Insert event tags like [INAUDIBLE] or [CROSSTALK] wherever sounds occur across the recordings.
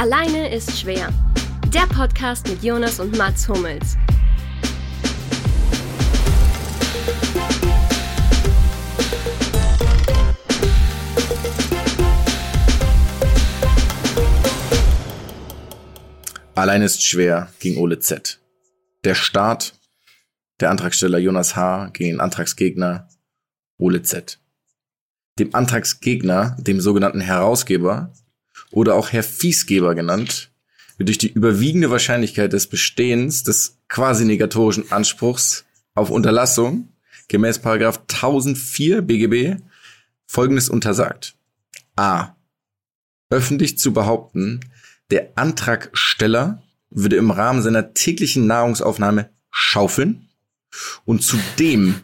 Alleine ist schwer. Der Podcast mit Jonas und Mats Hummels. Allein ist schwer gegen Ole Z. Der Start, der Antragsteller Jonas H. gegen den Antragsgegner Ole Z. Dem Antragsgegner, dem sogenannten Herausgeber oder auch Herr Fiesgeber genannt, wird durch die überwiegende Wahrscheinlichkeit des Bestehens des quasi negatorischen Anspruchs auf Unterlassung gemäß Paragraph 1004 BGB folgendes untersagt. A. Öffentlich zu behaupten, der Antragsteller würde im Rahmen seiner täglichen Nahrungsaufnahme schaufeln und zudem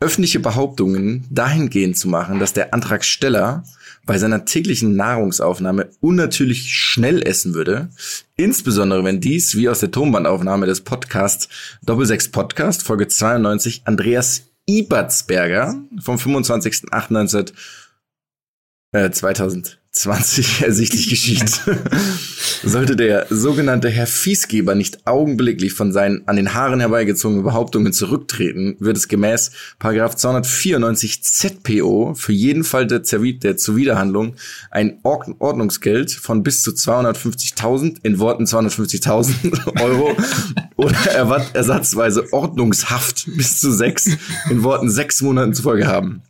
öffentliche Behauptungen dahingehend zu machen, dass der Antragsteller bei seiner täglichen Nahrungsaufnahme unnatürlich schnell essen würde, insbesondere wenn dies, wie aus der Tonbandaufnahme des Podcasts Doppelsechs Podcast, Folge 92, Andreas Ibertsberger vom 25.08.2000 20 [LAUGHS] ersichtlich geschieht. [LAUGHS] Sollte der sogenannte Herr Fiesgeber nicht augenblicklich von seinen an den Haaren herbeigezogenen Behauptungen zurücktreten, wird es gemäß Paragraph 294 ZPO für jeden Fall der, der Zuwiderhandlung ein Ordnungsgeld von bis zu 250.000, in Worten 250.000 [LAUGHS] Euro oder ersatzweise Ordnungshaft bis zu sechs, in Worten sechs Monaten zufolge haben.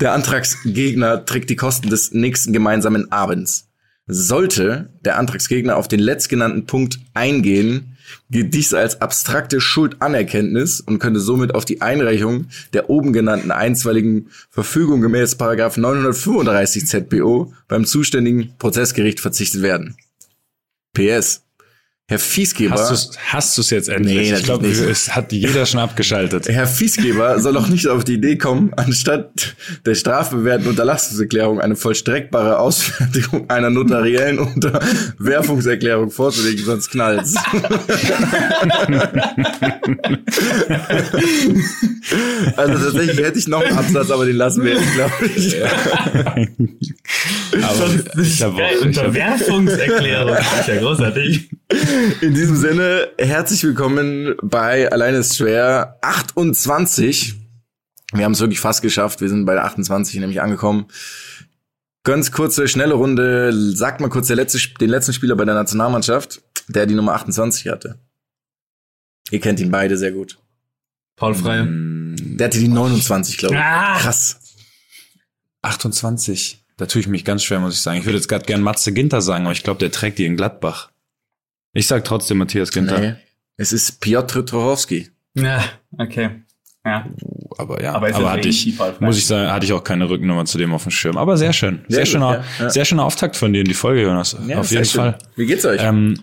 Der Antragsgegner trägt die Kosten des nächsten gemeinsamen Abends. Sollte der Antragsgegner auf den letztgenannten Punkt eingehen, gilt dies als abstrakte Schuldanerkenntnis und könnte somit auf die Einreichung der oben genannten einstweiligen Verfügung gemäß 935 ZBO beim zuständigen Prozessgericht verzichtet werden. PS. Herr Fiesgeber. Hast du es jetzt endlich? Nee, ich glaube, es hat jeder schon abgeschaltet. [LAUGHS] Herr Fiesgeber soll auch nicht auf die Idee kommen, anstatt der strafbewährten Unterlassungserklärung eine vollstreckbare Ausfertigung einer notariellen Unterwerfungserklärung vorzulegen, sonst knallt's. [LAUGHS] also tatsächlich hätte ich noch einen Absatz, aber den lassen wir jetzt, glaube ich. Ja. aber ich habe Unterwerfungserklärung. Das ist ja großartig. In diesem Sinne, herzlich willkommen bei Alleine ist schwer 28. Wir haben es wirklich fast geschafft. Wir sind bei der 28 nämlich angekommen. Ganz kurze, schnelle Runde. Sagt mal kurz der letzte, den letzten Spieler bei der Nationalmannschaft, der die Nummer 28 hatte. Ihr kennt ihn beide sehr gut. Paul Freie. Der hatte die 29, glaube ich. Ah. Krass. 28. Da tue ich mich ganz schwer, muss ich sagen. Ich würde jetzt gerade gern Matze Ginter sagen, aber ich glaube, der trägt die in Gladbach. Ich sag trotzdem Matthias Ginter. Nee, es ist Piotr Torowski. Ja, okay. Ja. Aber ja, aber, aber hatte ich, muss ich sagen, hatte ich auch keine Rückennummer zu dem auf dem Schirm. Aber sehr schön. Sehr, sehr schöner, ja, ja. sehr schöner Auftakt von dir in die Folge, Jonas. Ja, auf jeden Fall. Wie geht's euch? Ähm,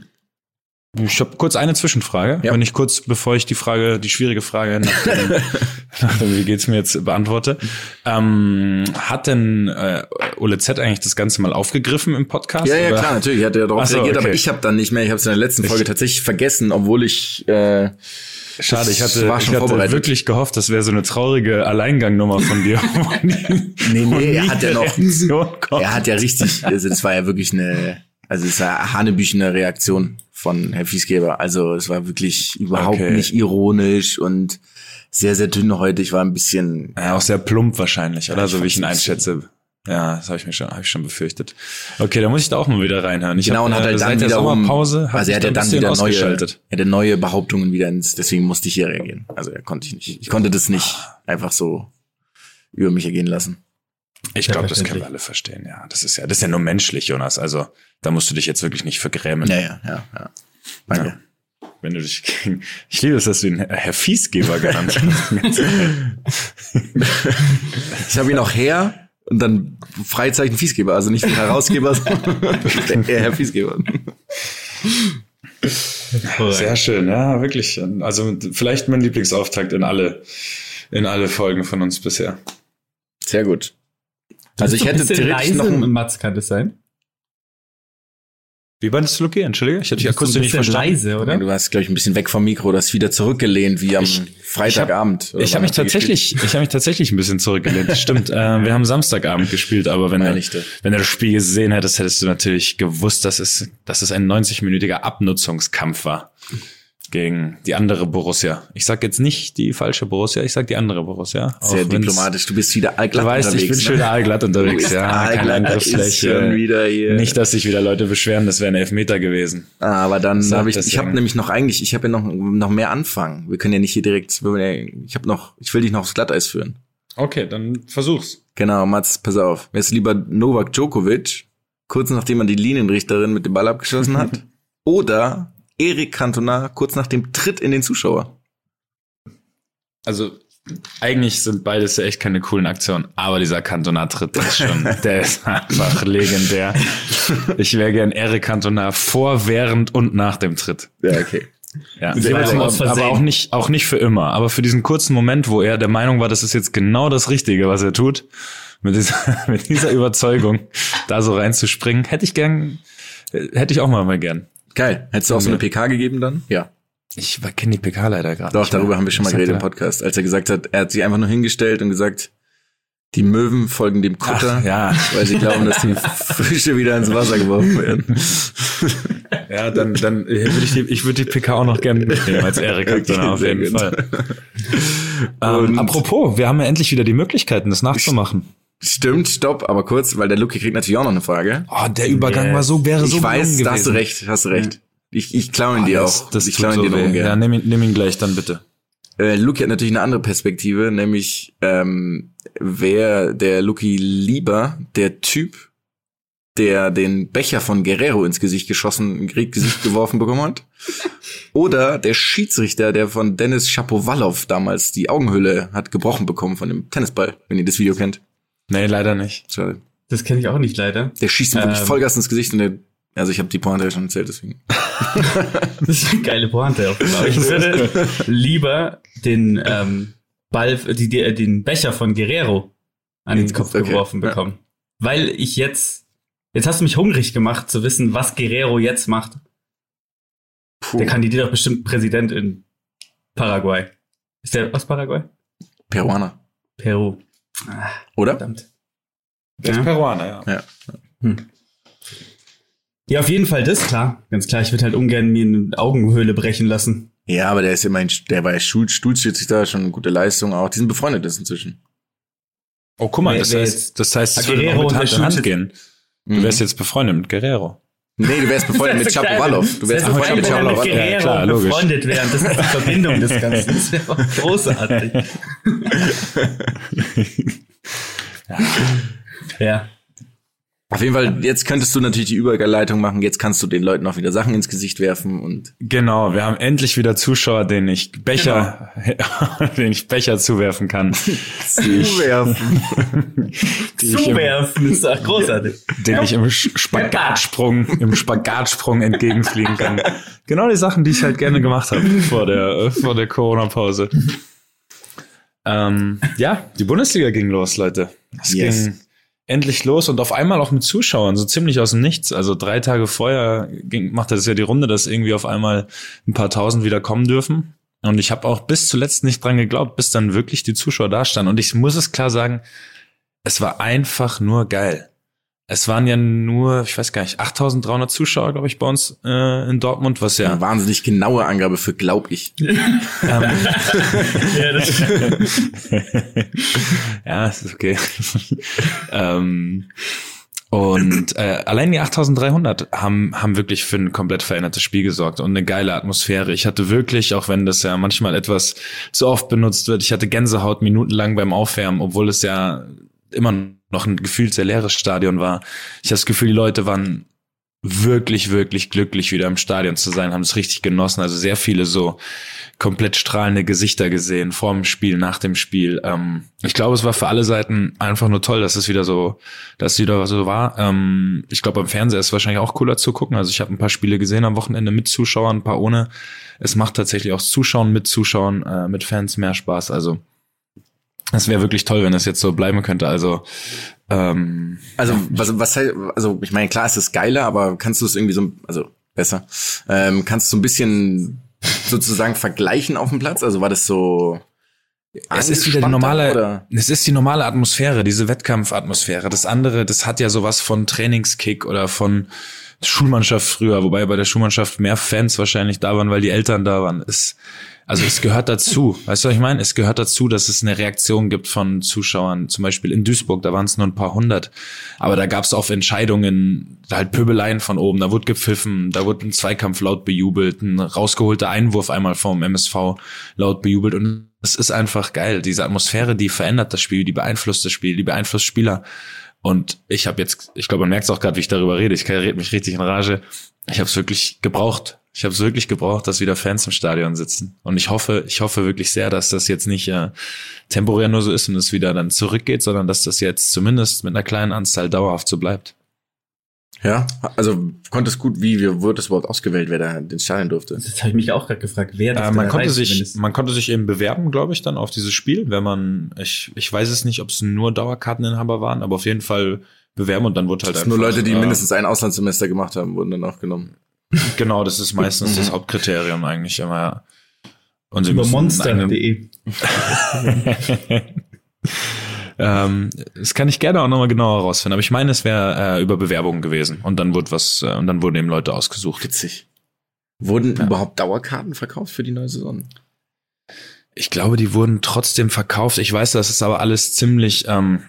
ich habe kurz eine Zwischenfrage, ja. wenn ich kurz, bevor ich die Frage, die schwierige Frage nach dem, [LAUGHS] nach dem wie geht's mir jetzt beantworte. Ähm, hat denn äh, Ole Z eigentlich das Ganze mal aufgegriffen im Podcast? Ja, ja, oder? klar, natürlich. Ich hatte ja darauf so, reagiert, okay. aber ich habe dann nicht mehr. Ich habe es in der letzten Folge ich, tatsächlich vergessen, obwohl ich äh, Schade, ich hatte, ich hatte wirklich gehofft, das wäre so eine traurige Alleingangnummer von dir. nee, nee, er [LAUGHS] hat ja noch, [LAUGHS] er hat ja richtig, also das war ja wirklich eine, also es war hanebüchene Reaktion von Herr Fiesgeber. Also es war wirklich überhaupt okay. nicht ironisch und sehr, sehr dünnhäutig, war ein bisschen. Ja, auch sehr plump wahrscheinlich, oder? so wie ich ihn einschätze. Ja, das habe ich mir schon, habe ich schon befürchtet. Okay, da muss ich da auch mal wieder reinhören. Ich genau, hab, und hat er dann wieder Sommerpause, also er hat ja dann wieder neue, er hatte neue Behauptungen wieder ins, deswegen musste ich hier reagieren. Also er konnte ich nicht, ich konnte das nicht einfach so über mich ergehen lassen. Ich glaube, das können wir alle verstehen, ja. Das ist ja, das ist ja nur menschlich, Jonas. Also da musst du dich jetzt wirklich nicht vergrämen. Ja, ja, ja. ja. Danke. Ja. Wenn du dich gegen, ich liebe es, dass du ihn Herr Fiesgeber genannt hast. ich habe ihn auch Herr und dann Freizeichen Fiesgeber, also nicht Herausgeber, sondern eher Herr Fiesgeber. Sehr schön, ja, wirklich. Also vielleicht mein Lieblingsauftakt in alle, in alle Folgen von uns bisher. Sehr gut. Also ich hätte theoretisch noch ein Mats kann das sein? Wie war das Luki? Entschuldige, ich hatte dich Du akustisch nicht verstanden. leise, oder? Du warst, glaube ich, ein bisschen weg vom Mikro, du hast wieder zurückgelehnt, wie am Freitagabend. oder Ich habe mich habt ihr tatsächlich, ich habe mich tatsächlich ein bisschen zurückgelehnt. Das Stimmt. [LAUGHS] Äh, wir haben Samstagabend gespielt, aber wenn du, Ehrlichte. wenn du das Spiel gesehen hättest, hättest du natürlich gewusst, dass es, dass es ein 90-minütiger Abnutzungskampf war gegen die andere Borussia. Ich sag jetzt nicht die falsche Borussia, ich sag die andere Borussia. Sehr diplomatisch, du bist wieder allglatt Du weißt, ich bin unterwegs, schön ne? allglatt unterwegs. Ja, allglatt, Angriffsfläche. ist schon wieder hier. Nicht, dass sich wieder Leute beschweren, das wäre ein Elfmeter gewesen. Ah, aber dann habe ich, ich habe nämlich noch eigentlich, ich habe ja noch noch mehr Anfang. Wir können ja nicht hier direkt, ich habe noch, ich will dich noch aufs Glatteis führen. Okay, dann versuch's. Genau, Mats, pass auf. Wer ist lieber Novak Djokovic, kurz nachdem man die Linienrichterin mit dem Ball abgeschossen hat, [LAUGHS] oder Erik Cantona kurz nach dem Tritt in den Zuschauer? Also eigentlich sind beides ja echt keine coolen Aktionen, aber dieser Cantona-Tritt der ist schon, [LAUGHS] der ist einfach legendär. Ich wäre gern Eric Cantona vor, während und nach dem Tritt. Ja, okay. Ja. Sehr aber, auch nicht, auch nicht für immer. Aber für diesen kurzen Moment, wo er der Meinung war, das ist jetzt genau das Richtige, was er tut, mit dieser, [LAUGHS] mit dieser Überzeugung, da so reinzuspringen, hätte ich gern, hätte ich auch mal mal gern. Geil. Hättest du auch so eine PK gegeben dann? Ja. Ich kenne die PK leider gerade. Doch, darüber haben wir schon mal geredet im? Podcast, als er gesagt hat, er hat sich einfach nur hingestellt und gesagt, die Möwen folgen dem Kutter, Ach, ja. weil sie glauben, dass die [LAUGHS] Fische wieder ins Wasser geworfen werden. Ja, dann, dann würde ich die, ich würde die PK auch noch gerne mitnehmen als Erik Okay, auf sehr jeden gut. Fall. ähm, apropos, wir haben ja endlich wieder die Möglichkeiten, das nachzumachen. Stimmt, stopp, aber kurz, weil der Luki kriegt natürlich auch noch eine Frage. Oh, der Übergang Yes. war so, wäre so ich weiß, da hast du recht, hast du recht. Ich, ich klaue ihn Ah, dir das, auch. das ich klaue ihn so dir ungern. Ja, nimm ihn, nimm ihn gleich dann bitte. Äh, Luki hat natürlich eine andere Perspektive, nämlich ähm, wer der Luki lieber der Typ, der den Becher von Guerrero ins Gesicht geschossen, ins Gesicht [LAUGHS] geworfen bekommen hat, oder der Schiedsrichter, der von Dennis Shapovalov damals die Augenhöhle hat gebrochen bekommen von dem Tennisball, wenn ihr das Video kennt. Nee, leider nicht. Schade. Das kenne ich auch nicht leider. Der schießt ihm wirklich Ähm. Vollgas ins Gesicht und der, also ich habe die Pointe ja schon erzählt, deswegen. [LAUGHS] Das ist eine geile Pointe. Auch, aber ich würde lieber den ähm, Ball, die, die, äh, den Becher von Guerrero an den Kopf Okay, geworfen ja. bekommen. Weil ich jetzt, jetzt hast du mich hungrig gemacht zu wissen, was Guerrero jetzt macht. Puh. Der kandidiert doch bestimmt Präsident in Paraguay. Ist der aus Paraguay? Peruaner. Peru. Ah, Oder? verdammt. Der ist Ja. Peruaner, ja. Hm. Ja, auf jeden Fall das, klar. Ganz klar, ich würde halt ungern mir eine Augenhöhle brechen lassen. Ja, aber der ist immerhin, der war ja Stuhl, Stuhlschiedsrichter, schon eine gute Leistung auch. Die sind befreundet ist inzwischen. Oh, guck mal, Wer- das wer heißt, jetzt- das heißt, es würde noch Guerrero mit Hand Hand gehen. Du wärst jetzt befreundet mit Guerrero. Nee, du wärst befreundet [LAUGHS] mit Chapovalov. Du wärst Das befreundet mit Chapovalov. Ja, klar, logisch. befreundet wären. Das ist die Verbindung des Ganzen. [LAUGHS] Das wäre großartig. [LAUGHS] ja. Auf jeden Fall, jetzt könntest du natürlich die Überleitung machen. Jetzt kannst du den Leuten auch wieder Sachen ins Gesicht werfen und Genau, wir haben endlich wieder Zuschauer, denen ich Becher, [LAUGHS] denen ich Becher zuwerfen kann. [LAUGHS] die ich, zuwerfen. [LAUGHS] Zuwerfen ist doch großartig. den ich im Spagatsprung, im Spagatsprung entgegenfliegen kann. Genau die Sachen, die ich halt gerne gemacht habe vor der, äh, vor der Corona-Pause. Ähm, ja, die Bundesliga ging los, Leute. Es Yes. ging endlich los und auf einmal auch mit Zuschauern, so ziemlich aus dem Nichts. Also drei Tage vorher ging, machte das ja die Runde, dass irgendwie auf einmal ein paar tausend wieder kommen dürfen. Und ich habe auch bis zuletzt nicht dran geglaubt, bis dann wirklich die Zuschauer da standen. Und ich muss es klar sagen, es war einfach nur geil. Es waren ja nur, ich weiß gar nicht, 8300 Zuschauer, glaube ich, bei uns äh, in Dortmund, was ja Eine wahnsinnig genaue Angabe für glaub ich. [LAUGHS] ähm, [LAUGHS] Ja, das [LAUGHS] ist okay. ähm, und äh, allein die 8300 haben, haben wirklich für ein komplett verändertes Spiel gesorgt und eine geile Atmosphäre. Ich hatte wirklich, auch wenn das ja manchmal etwas zu oft benutzt wird, ich hatte Gänsehaut minutenlang beim Aufwärmen, obwohl es ja immer noch ein gefühlt sehr leeres Stadion war. Ich habe das Gefühl, die Leute waren wirklich, wirklich glücklich, wieder im Stadion zu sein, haben es richtig genossen. Also sehr viele so komplett strahlende Gesichter gesehen, vor dem Spiel, nach dem Spiel. Ähm, ich glaube, es war für alle Seiten einfach nur toll, dass es wieder so, dass es wieder so war. Ähm, ich glaube, am Fernseher ist es wahrscheinlich auch cooler zu gucken. Also ich habe ein paar Spiele gesehen am Wochenende mit Zuschauern, ein paar ohne. Es macht tatsächlich auch Zuschauen mit Zuschauern, äh, mit Fans mehr Spaß. Also Das wäre wirklich toll, wenn das jetzt so bleiben könnte. Also, ähm, also was, was also ich meine, klar, es ist geiler, aber kannst du es irgendwie so, also besser, ähm, kannst du so ein bisschen sozusagen vergleichen auf dem Platz? Also war das so es ist wieder die normale, oder? es ist die normale Atmosphäre, diese Wettkampfatmosphäre. Das andere, das hat ja sowas von Trainingskick oder von Schulmannschaft früher, wobei bei der Schulmannschaft mehr Fans wahrscheinlich da waren, weil die Eltern da waren. Es, also es gehört dazu. [LAUGHS] Weißt du, was ich meine? Es gehört dazu, dass es eine Reaktion gibt von Zuschauern. Zum Beispiel in Duisburg, da waren es nur ein paar hundert. Aber da gab es auf Entscheidungen halt Pöbeleien von oben. Da wurde gepfiffen, da wurde ein Zweikampf laut bejubelt, ein rausgeholter Einwurf einmal vom MSV laut bejubelt. Und es ist einfach geil. Diese Atmosphäre, die verändert das Spiel, die beeinflusst das Spiel, die beeinflusst Spieler. Und ich habe jetzt, ich glaube, man merkt es auch gerade, wie ich darüber rede. Ich rede mich richtig in Rage. Ich habe es wirklich gebraucht. Ich habe es wirklich gebraucht, dass wieder Fans im Stadion sitzen. Und ich hoffe, ich hoffe wirklich sehr, dass das jetzt nicht äh, temporär nur so ist und es wieder dann zurückgeht, sondern dass das jetzt zumindest mit einer kleinen Anzahl dauerhaft so bleibt. Ja, also konntest gut, wie, wie wurde es überhaupt ausgewählt, wer da den Stadion durfte? Das habe ich mich auch gerade gefragt, wer das äh, man konnte sich, man konnte sich eben bewerben, glaube ich, dann auf dieses Spiel, wenn man, ich, ich weiß es nicht, ob es nur Dauerkarteninhaber waren, aber auf jeden Fall bewerben und dann wurde halt das einfach. Nur Leute, die äh, mindestens ein Auslandssemester gemacht haben, wurden dann auch genommen. Genau, das ist meistens das Hauptkriterium eigentlich immer, ja. Und sie Über monster.de. [LAUGHS] ähm, das kann ich gerne auch nochmal genauer herausfinden. Aber ich meine, es wäre äh, über Bewerbungen gewesen. Und dann wurde was, äh, und dann wurden eben Leute ausgesucht. Witzig. Wurden ja. überhaupt Dauerkarten verkauft für die neue Saison? Ich glaube, die wurden trotzdem verkauft. Ich weiß, das ist aber alles ziemlich ähm,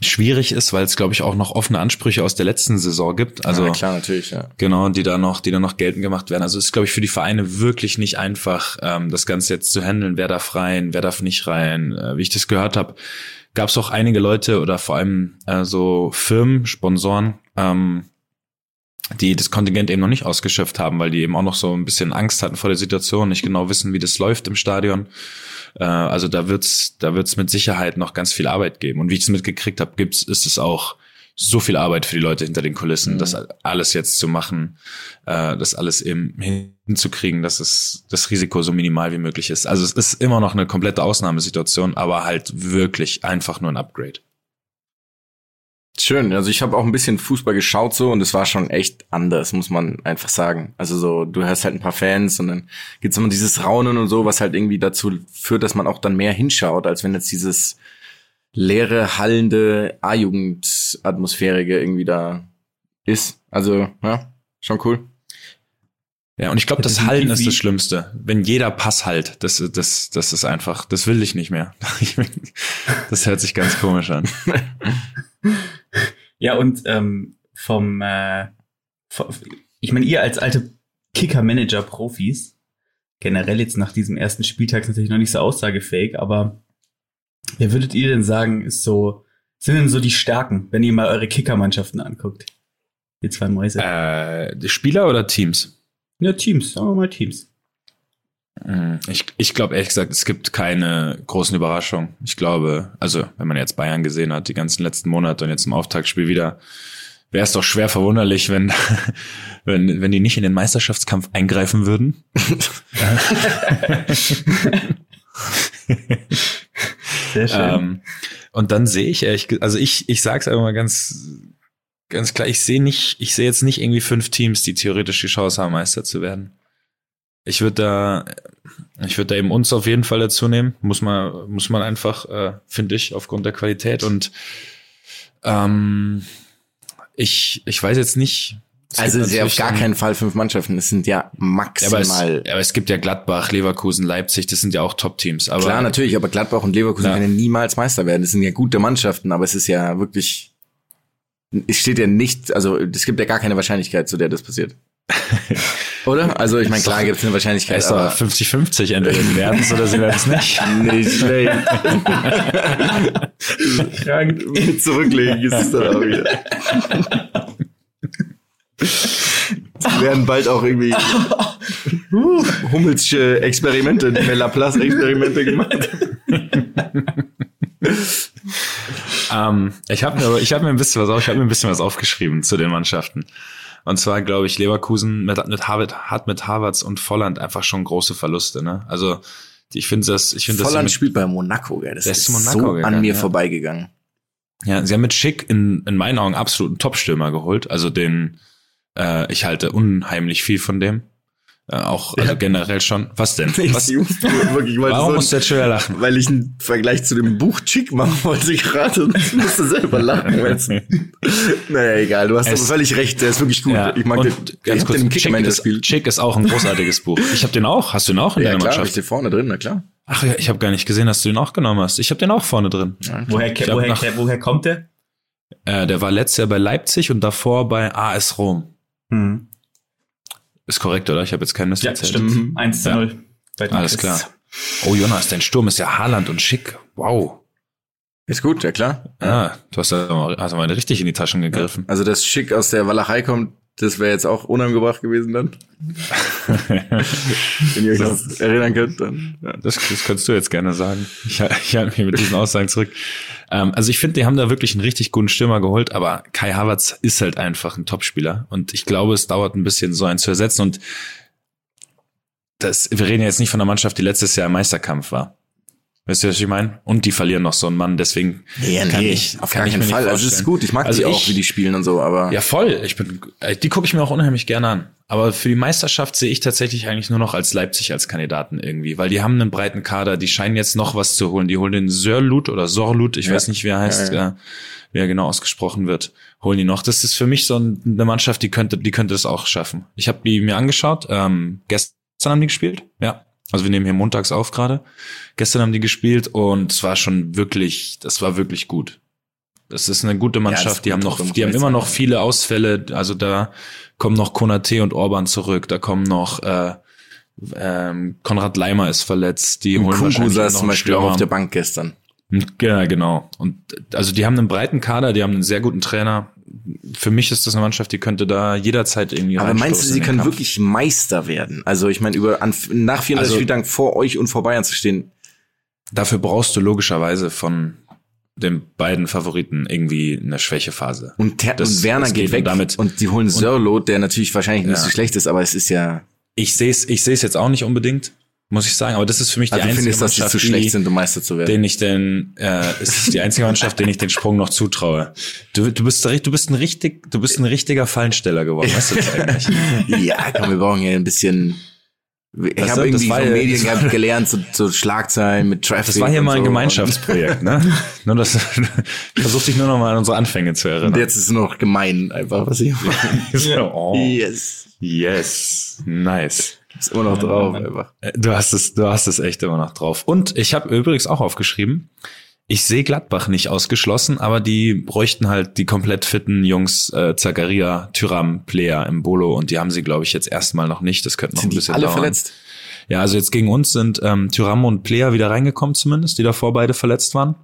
schwierig ist, weil es glaube ich auch noch offene Ansprüche aus der letzten Saison gibt. Also ja, klar natürlich, ja. Genau, die da noch, die da noch geltend gemacht werden. Also es ist glaube ich für die Vereine wirklich nicht einfach, ähm, das Ganze jetzt zu handeln. Wer darf rein, wer darf nicht rein? Äh, wie ich das gehört habe, gab es auch einige Leute oder vor allem äh, so Firmen, Sponsoren, ähm, die das Kontingent eben noch nicht ausgeschöpft haben, weil die eben auch noch so ein bisschen Angst hatten vor der Situation, nicht genau wissen, wie das läuft im Stadion. Äh, also da wird's, da wird's mit Sicherheit noch ganz viel Arbeit geben. Und wie ich es mitgekriegt habe, gibt's, ist es auch so viel Arbeit für die Leute hinter den Kulissen, mhm. das alles jetzt zu machen, äh, das alles eben hinzukriegen, dass es das Risiko so minimal wie möglich ist. Also es ist immer noch eine komplette Ausnahmesituation, aber halt wirklich einfach nur ein Upgrade. Schön, also ich habe auch ein bisschen Fußball geschaut so und es war schon echt anders, muss man einfach sagen. Also so, du hörst halt ein paar Fans und dann gibt's immer dieses Raunen und so, was halt irgendwie dazu führt, dass man auch dann mehr hinschaut, als wenn jetzt dieses leere, hallende A-Jugend-Atmosphäre irgendwie da ist. Also, ja, schon cool. Ja, und ich glaube, das Hallen ist das Schlimmste. Wenn jeder Pass halt, das, das, das ist einfach, das will ich nicht mehr. [LAUGHS] Das hört sich ganz komisch an. [LAUGHS] Ja, und ähm, vom, äh, vom ich meine, ihr als alte Kicker-Manager-Profis, generell jetzt nach diesem ersten Spieltag ist natürlich noch nicht so aussagefähig, aber wer würdet ihr denn sagen, ist so, sind denn so die Stärken, wenn ihr mal eure Kicker-Mannschaften anguckt? Die zwei Mäuse. Äh, Spieler oder Teams? Ja, Teams, sagen wir mal Teams. Hm, ich, ich glaube ehrlich gesagt, es gibt keine großen Überraschungen. Ich glaube, also wenn man jetzt Bayern gesehen hat, die ganzen letzten Monate und jetzt im Auftaktspiel wieder, wäre es doch schwer verwunderlich, wenn, [LAUGHS] wenn, wenn die nicht in den Meisterschaftskampf eingreifen würden. Sehr schön. Ähm, und dann sehe ich ehrlich, also ich, ich sag's einfach mal ganz, ganz klar, ich sehe nicht, ich sehe jetzt nicht irgendwie fünf Teams, die theoretisch die Chance haben, Meister zu werden. Ich würde da, ich würde da eben uns auf jeden Fall dazu nehmen. Muss man, muss man einfach, äh, finde ich, aufgrund der Qualität. Und ähm, ich, ich weiß jetzt nicht. Also es ist ja auf gar keinen Fall fünf Mannschaften. Es sind ja maximal. Aber, es, aber es gibt ja Gladbach, Leverkusen, Leipzig. Das sind ja auch Top-Teams. Aber Klar, natürlich. Aber Gladbach und Leverkusen ja. können niemals Meister werden. Das sind ja gute Mannschaften. Aber es ist ja wirklich, es steht ja nicht, also es gibt ja gar keine Wahrscheinlichkeit, zu der das passiert. Oder? Also ich meine, klar gibt es eine Wahrscheinlichkeit. Ist aber 50-50, entweder sie werden es oder sie werden es nicht. [LAUGHS] Nicht schlecht. Krank [LAUGHS] zurücklegen ist es dann auch wieder. Es werden bald auch irgendwie [LAUGHS] Hummelsche Experimente, mehr Laplace-Experimente gemacht. ähm, ich habe mir, ich hab mir ein bisschen was, ich habe mir ein bisschen was aufgeschrieben zu den Mannschaften. Und zwar glaube ich, Leverkusen mit, mit Harvard, hat mit Harvards und Volland einfach schon große Verluste. Ne? Also Ich finde das, ich finde das. Volland spielt bei Monaco, gell. Das Der ist, Monaco so gegangen, an mir ja. vorbeigegangen. Ja, sie haben mit Schick in, in meinen Augen absoluten Top-Stürmer geholt. Also den, äh, ich halte unheimlich viel von dem. Äh, auch also Ja. generell schon. Was denn? [LAUGHS] Was? Ich musste wirklich, Warum so, musst du jetzt schon wieder lachen? weil ich einen Vergleich zu dem Buch Chick machen wollte gerade und ich musste selber lachen. weil's- [LAUGHS] naja, egal, du hast Es- aber völlig recht, der ist wirklich gut. Ja, ich mag und den, ich ganz kurz, den im Chick ist. Chick ist auch ein großartiges Buch. Ich habe den auch. Hast du den auch in Ja, deiner klar, hab ich Mannschaft? den vorne drin, na klar. Ach ja, ich habe gar nicht gesehen, dass du den auch genommen hast. Ich habe den auch vorne drin. Woher, Ich hab woher, nach- woher kommt der? Äh, der war letztes Jahr bei Leipzig und davor bei AS Rom. Hm. Ist korrekt, oder? Ich habe jetzt keinen Mist Ja, erzählt. stimmt. Mhm. 1 zu Ja. 0. Bei den Alles klar. Oh Jonas, dein Sturm ist ja Haaland und Schick. Wow. Ist gut, ja klar. Ja, du hast da mal, hast mal richtig in die Taschen gegriffen. Also, dass Schick aus der Walachei kommt, das wäre jetzt auch unangebracht gewesen dann. [LAUGHS] Wenn ihr euch das erinnern könnt, dann. Ja. Das, das könntest du jetzt gerne sagen. Ich, ich halte mich mit diesen Aussagen zurück. Ähm, also ich finde, die haben da wirklich einen richtig guten Stürmer geholt, aber Kai Havertz ist halt einfach ein Topspieler. Und ich glaube, es dauert ein bisschen, so einen zu ersetzen. Und das, wir reden ja jetzt nicht von einer Mannschaft, die letztes Jahr im Meisterkampf war. Weißt du, was ich meine? Und die verlieren noch so einen Mann, deswegen Ja, kann nee, ich, auf kann keinen Fall. Also, es ist gut. Ich mag Also die auch, ich- wie die spielen und so, aber. Ja, voll. Ich bin, äh, die gucke ich mir auch unheimlich gerne an. Aber für die Meisterschaft sehe ich tatsächlich eigentlich nur noch als Leipzig als Kandidaten irgendwie, weil die haben einen breiten Kader, die scheinen jetzt noch was zu holen. Die holen den Sörlut oder Sorlut, ich Ja. weiß nicht, wie er heißt, Ja, Äh, wie er genau ausgesprochen wird, holen die noch. Das ist für mich so ein- eine Mannschaft, die könnte, die könnte es auch schaffen. Ich habe die mir angeschaut. Ähm, gestern haben die gespielt, ja. Also wir nehmen hier montags auf gerade. Gestern haben die gespielt und es war schon wirklich, das war wirklich gut. Das ist eine gute Mannschaft. ist die haben noch, die haben immer noch viele Ausfälle. Also da kommen noch Konate und Orban zurück. Da kommen noch äh, ähm, Konrad Leimer ist verletzt. Die holen Kunku wahrscheinlich saß noch zum Beispiel auch auf der Bank gestern. Ja, genau. Und also die haben einen breiten Kader, die haben einen sehr guten Trainer. Für mich ist das eine Mannschaft, die könnte da jederzeit irgendwie Aber meinst du, sie können Kampf. wirklich Meister werden? Also ich meine, über an, nach 34 Also- Spieltagen vor euch und vor Bayern zu stehen. Dafür brauchst du logischerweise von den beiden Favoriten irgendwie eine Schwächephase. Und, Ter Das- und Werner geht, geht weg. und damit- und die holen Sörlot, der natürlich wahrscheinlich nicht Ja. so schlecht ist, aber es ist ja. Ich sehe es ich sehe es jetzt auch nicht unbedingt, muss ich sagen, aber das ist für mich die Also du einzige findest, dass sie Mannschaft, zu schlecht die, sind, um Meister zu werden. den ich den äh, es ist die einzige Mannschaft, denen ich den Sprung noch zutraue. Du, du bist du bist ein richtig du bist ein richtiger Fallensteller geworden, weißt du das eigentlich? [LAUGHS] ja, komm, wir brauchen ja ein bisschen. Ich habe irgendwie war von Medien gehabt, gelernt, so, so Schlagzeilen mit Traffic. Das war hier und mal ein so. Gemeinschaftsprojekt, ne? [LAUGHS] nur das, ich versuch dich nur noch mal an unsere Anfänge zu Und erinnern. jetzt ist es nur noch gemein, einfach, was ich. [LAUGHS] Oh, Yes. yes, nice. Ist immer noch drauf, einfach. Äh, Du hast es, du hast es echt immer noch drauf. Und ich habe übrigens auch aufgeschrieben, ich sehe Gladbach nicht ausgeschlossen, aber die bräuchten halt die komplett fitten Jungs, äh, Zakaria, Tyram, Player im Bolo und die haben sie, glaube ich, jetzt erstmal noch nicht. Das könnte noch Sind ein bisschen alle dauern. verletzt? Ja, also jetzt gegen uns sind ähm, Tyram und Player wieder reingekommen zumindest, die davor beide verletzt waren.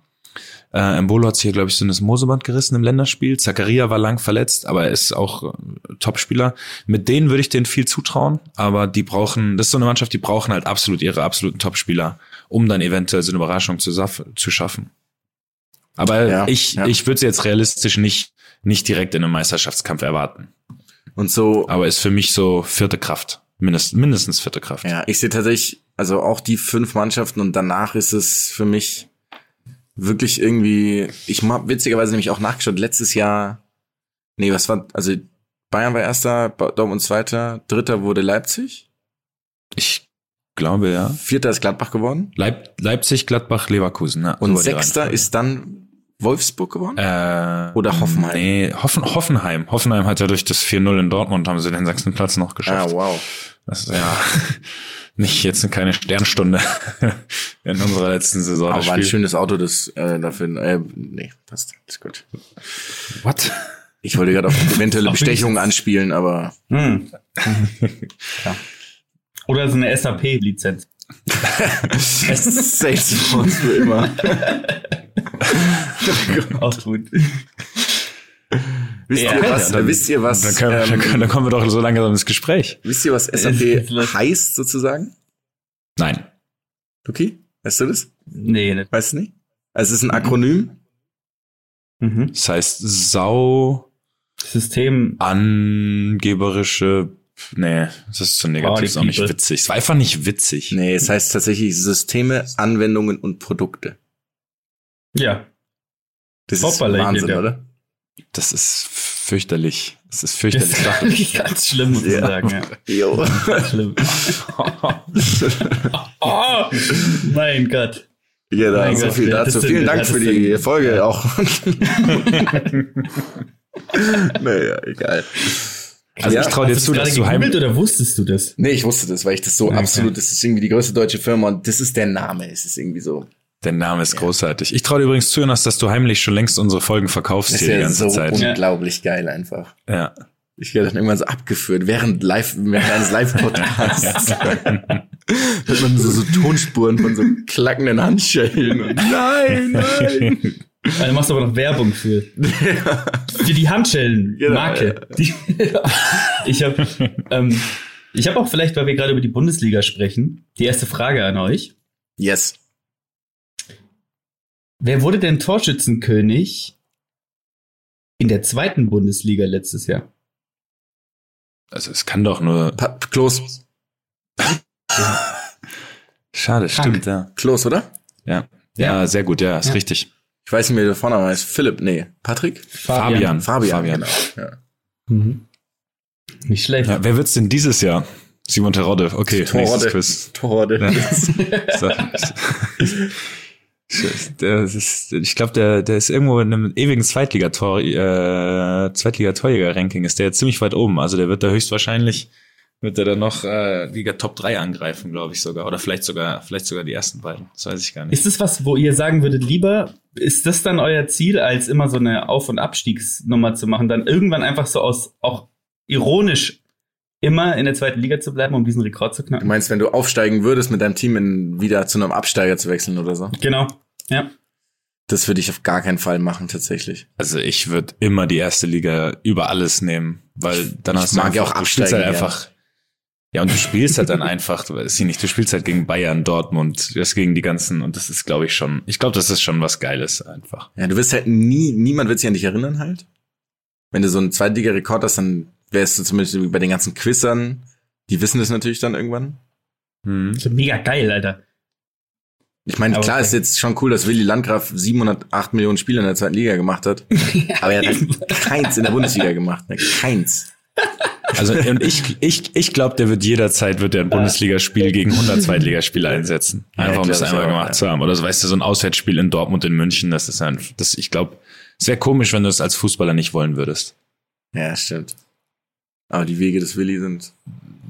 Äh, Embolo hat sich hier, glaube ich, so das Moseband gerissen im Länderspiel. Zakaria war lang verletzt, aber er ist auch äh, Topspieler. Mit denen würde ich denen viel zutrauen, aber die brauchen, das ist so eine Mannschaft, die brauchen halt absolut ihre absoluten Topspieler, um dann eventuell so eine Überraschung zu, zu schaffen. Aber Ja, ich, ja. ich würde sie jetzt realistisch nicht, nicht direkt in einem Meisterschaftskampf erwarten. Und so, Aber ist für mich so vierte Kraft. Mindest, mindestens vierte Kraft. ja, ich sehe tatsächlich, also auch die fünf Mannschaften und danach ist es für mich wirklich irgendwie, ich habe witzigerweise nämlich auch nachgeschaut, letztes Jahr, nee, was war, also Bayern war erster, Dortmund zweiter, dritter wurde Leipzig, Ich glaube, ja. vierter ist Gladbach geworden Leip Leipzig, Gladbach, Leverkusen. Ja, und so sechster ist dann Wolfsburg geworden. äh, Oder Hoffenheim. Nee, Hoffen, Hoffenheim. Hoffenheim hat ja durch das 4-0 in Dortmund haben sie den sechsten Platz noch ah, geschafft. wow. Das ist ja nicht jetzt keine Sternstunde [LAUGHS] in unserer letzten Saison. Aber das war ein schönes Auto, das äh, dafür, äh, nee, passt, ist gut. What? Ich wollte gerade auf eventuelle [LAUGHS] Bestechungen anspielen, aber Hm. [LAUGHS] ja. Oder so eine SAP-Lizenz. Salesforce für immer. Auch gut. [LAUGHS] Wisst Ja, ihr ja, was? dann- wisst ihr was? Dann, können, dann, ähm, können, dann kommen wir doch so langsam ins Gespräch. wisst ihr was Es SAP [LAUGHS] heißt sozusagen? Nein. Luki, weißt du das? Nee, nicht. Weißt du nicht? Also es ist ein Akronym. Mhm. Das heißt sau System. angeberische Nee, das ist zu negativ, ist auch nicht witzig. Es war einfach nicht witzig. Nee, es heißt tatsächlich Systeme, Anwendungen und Produkte. Ja. Das ist Wahnsinn, oder? Das ist fürchterlich. Das ist fürchterlich. Das ist ganz schlimm, muss ich ja. sagen. Ja. Jo. Ganz schlimm. oh, [LAUGHS] [LAUGHS] mein Gott. Genau, mein so Gott, viel dazu. Vielen Dank für die Folge ja. auch. [LAUGHS] naja, egal. Also ja, ich traue dir zu, dass du heim... oder wusstest du das? Nee, ich wusste das, weil ich das so okay. absolut, das ist irgendwie die größte deutsche Firma und das ist der Name. Es ist irgendwie so. Der Name ist ja. großartig. Ich traue dir übrigens zu, Jonas, dass du heimlich schon längst unsere Folgen verkaufst hier ja die ganze so Zeit. unglaublich ja. geil einfach. Ja. Ich werde dann irgendwann so abgeführt, während live, während eines Live-Podcasts. [LAUGHS] [LAUGHS] Hört man so, so Tonspuren von so klackenden Handschellen. Und [LAUGHS] nein, nein. Also du machst aber noch Werbung für. Ja. Für die Handschellen-Marke. Genau, ja. ich habe ähm, ich hab auch vielleicht, weil wir gerade über die Bundesliga sprechen, die erste Frage an euch. Yes. Wer wurde denn Torschützenkönig in der zweiten Bundesliga letztes Jahr? Also es kann doch nur pa Klos. Schade, stimmt, ja. Klos, oder? Ja. Ja, ja. sehr gut, ja, ist ja. richtig. Ich weiß nicht, wer der Vorname heißt. Philipp, nee. Patrick? Fabian. Fabian, Fabian. genau. Ja. Mhm. Nicht schlecht. Ja, wer wird's denn dieses Jahr? Simon Terodde. Okay, Torode. nächstes Quiz. Terodde. Ja. [LAUGHS] [LAUGHS] Der ist, ich glaube, der, der ist irgendwo in einem ewigen Zweitligator, äh, Zweitliga-Torjäger-Ranking ist der jetzt ziemlich weit oben. Also der wird da höchstwahrscheinlich, wird er dann noch äh, Liga Top 3 angreifen, glaube ich sogar. Oder vielleicht sogar, vielleicht sogar die ersten beiden. Das weiß ich gar nicht. Ist das was, wo ihr sagen würdet, lieber, ist das dann euer Ziel, als immer so eine Auf- und Abstiegsnummer zu machen, dann irgendwann einfach so aus, auch ironisch immer in der zweiten Liga zu bleiben, um diesen Rekord zu knacken. Du meinst, wenn du aufsteigen würdest, mit deinem Team in, wieder zu einem Absteiger zu wechseln oder so? Genau. Ja. Das würde ich auf gar keinen Fall machen, tatsächlich. Also ich würde immer die erste Liga über alles nehmen, weil dann ich hast mag du einfach, ja auch absteigen, halt einfach. Ja, und du spielst halt dann [LAUGHS] einfach, du weißt nicht, du spielst halt gegen Bayern, Dortmund, das gegen die ganzen, und das ist, glaube ich, schon, ich glaube, das ist schon was Geiles einfach. Ja, du wirst halt nie, niemand wird sich an dich erinnern halt. Wenn du so einen Zweitliga-Rekord hast, dann wärst du zumindest bei den ganzen Quizern, die wissen das natürlich dann irgendwann. Hm. Das ist mega geil, Alter. Ich meine, klar okay. ist jetzt schon cool, dass Willi Landgraf 708 Millionen Spiele in der zweiten Liga gemacht hat. aber er hat halt keins in der Bundesliga gemacht. Ne? Keins. Also und ich, ich, ich glaube, der wird jederzeit wird er ein Bundesligaspiel gegen 100 [LAUGHS] Zweitligaspiele einsetzen. Einfach um das einmal auch, gemacht ja. zu haben. Oder so weißt du, so ein Auswärtsspiel in Dortmund in München, das ist ein, das, ich glaube, sehr komisch, wenn du es als Fußballer nicht wollen würdest. Ja, stimmt. Aber die Wege des Willi sind.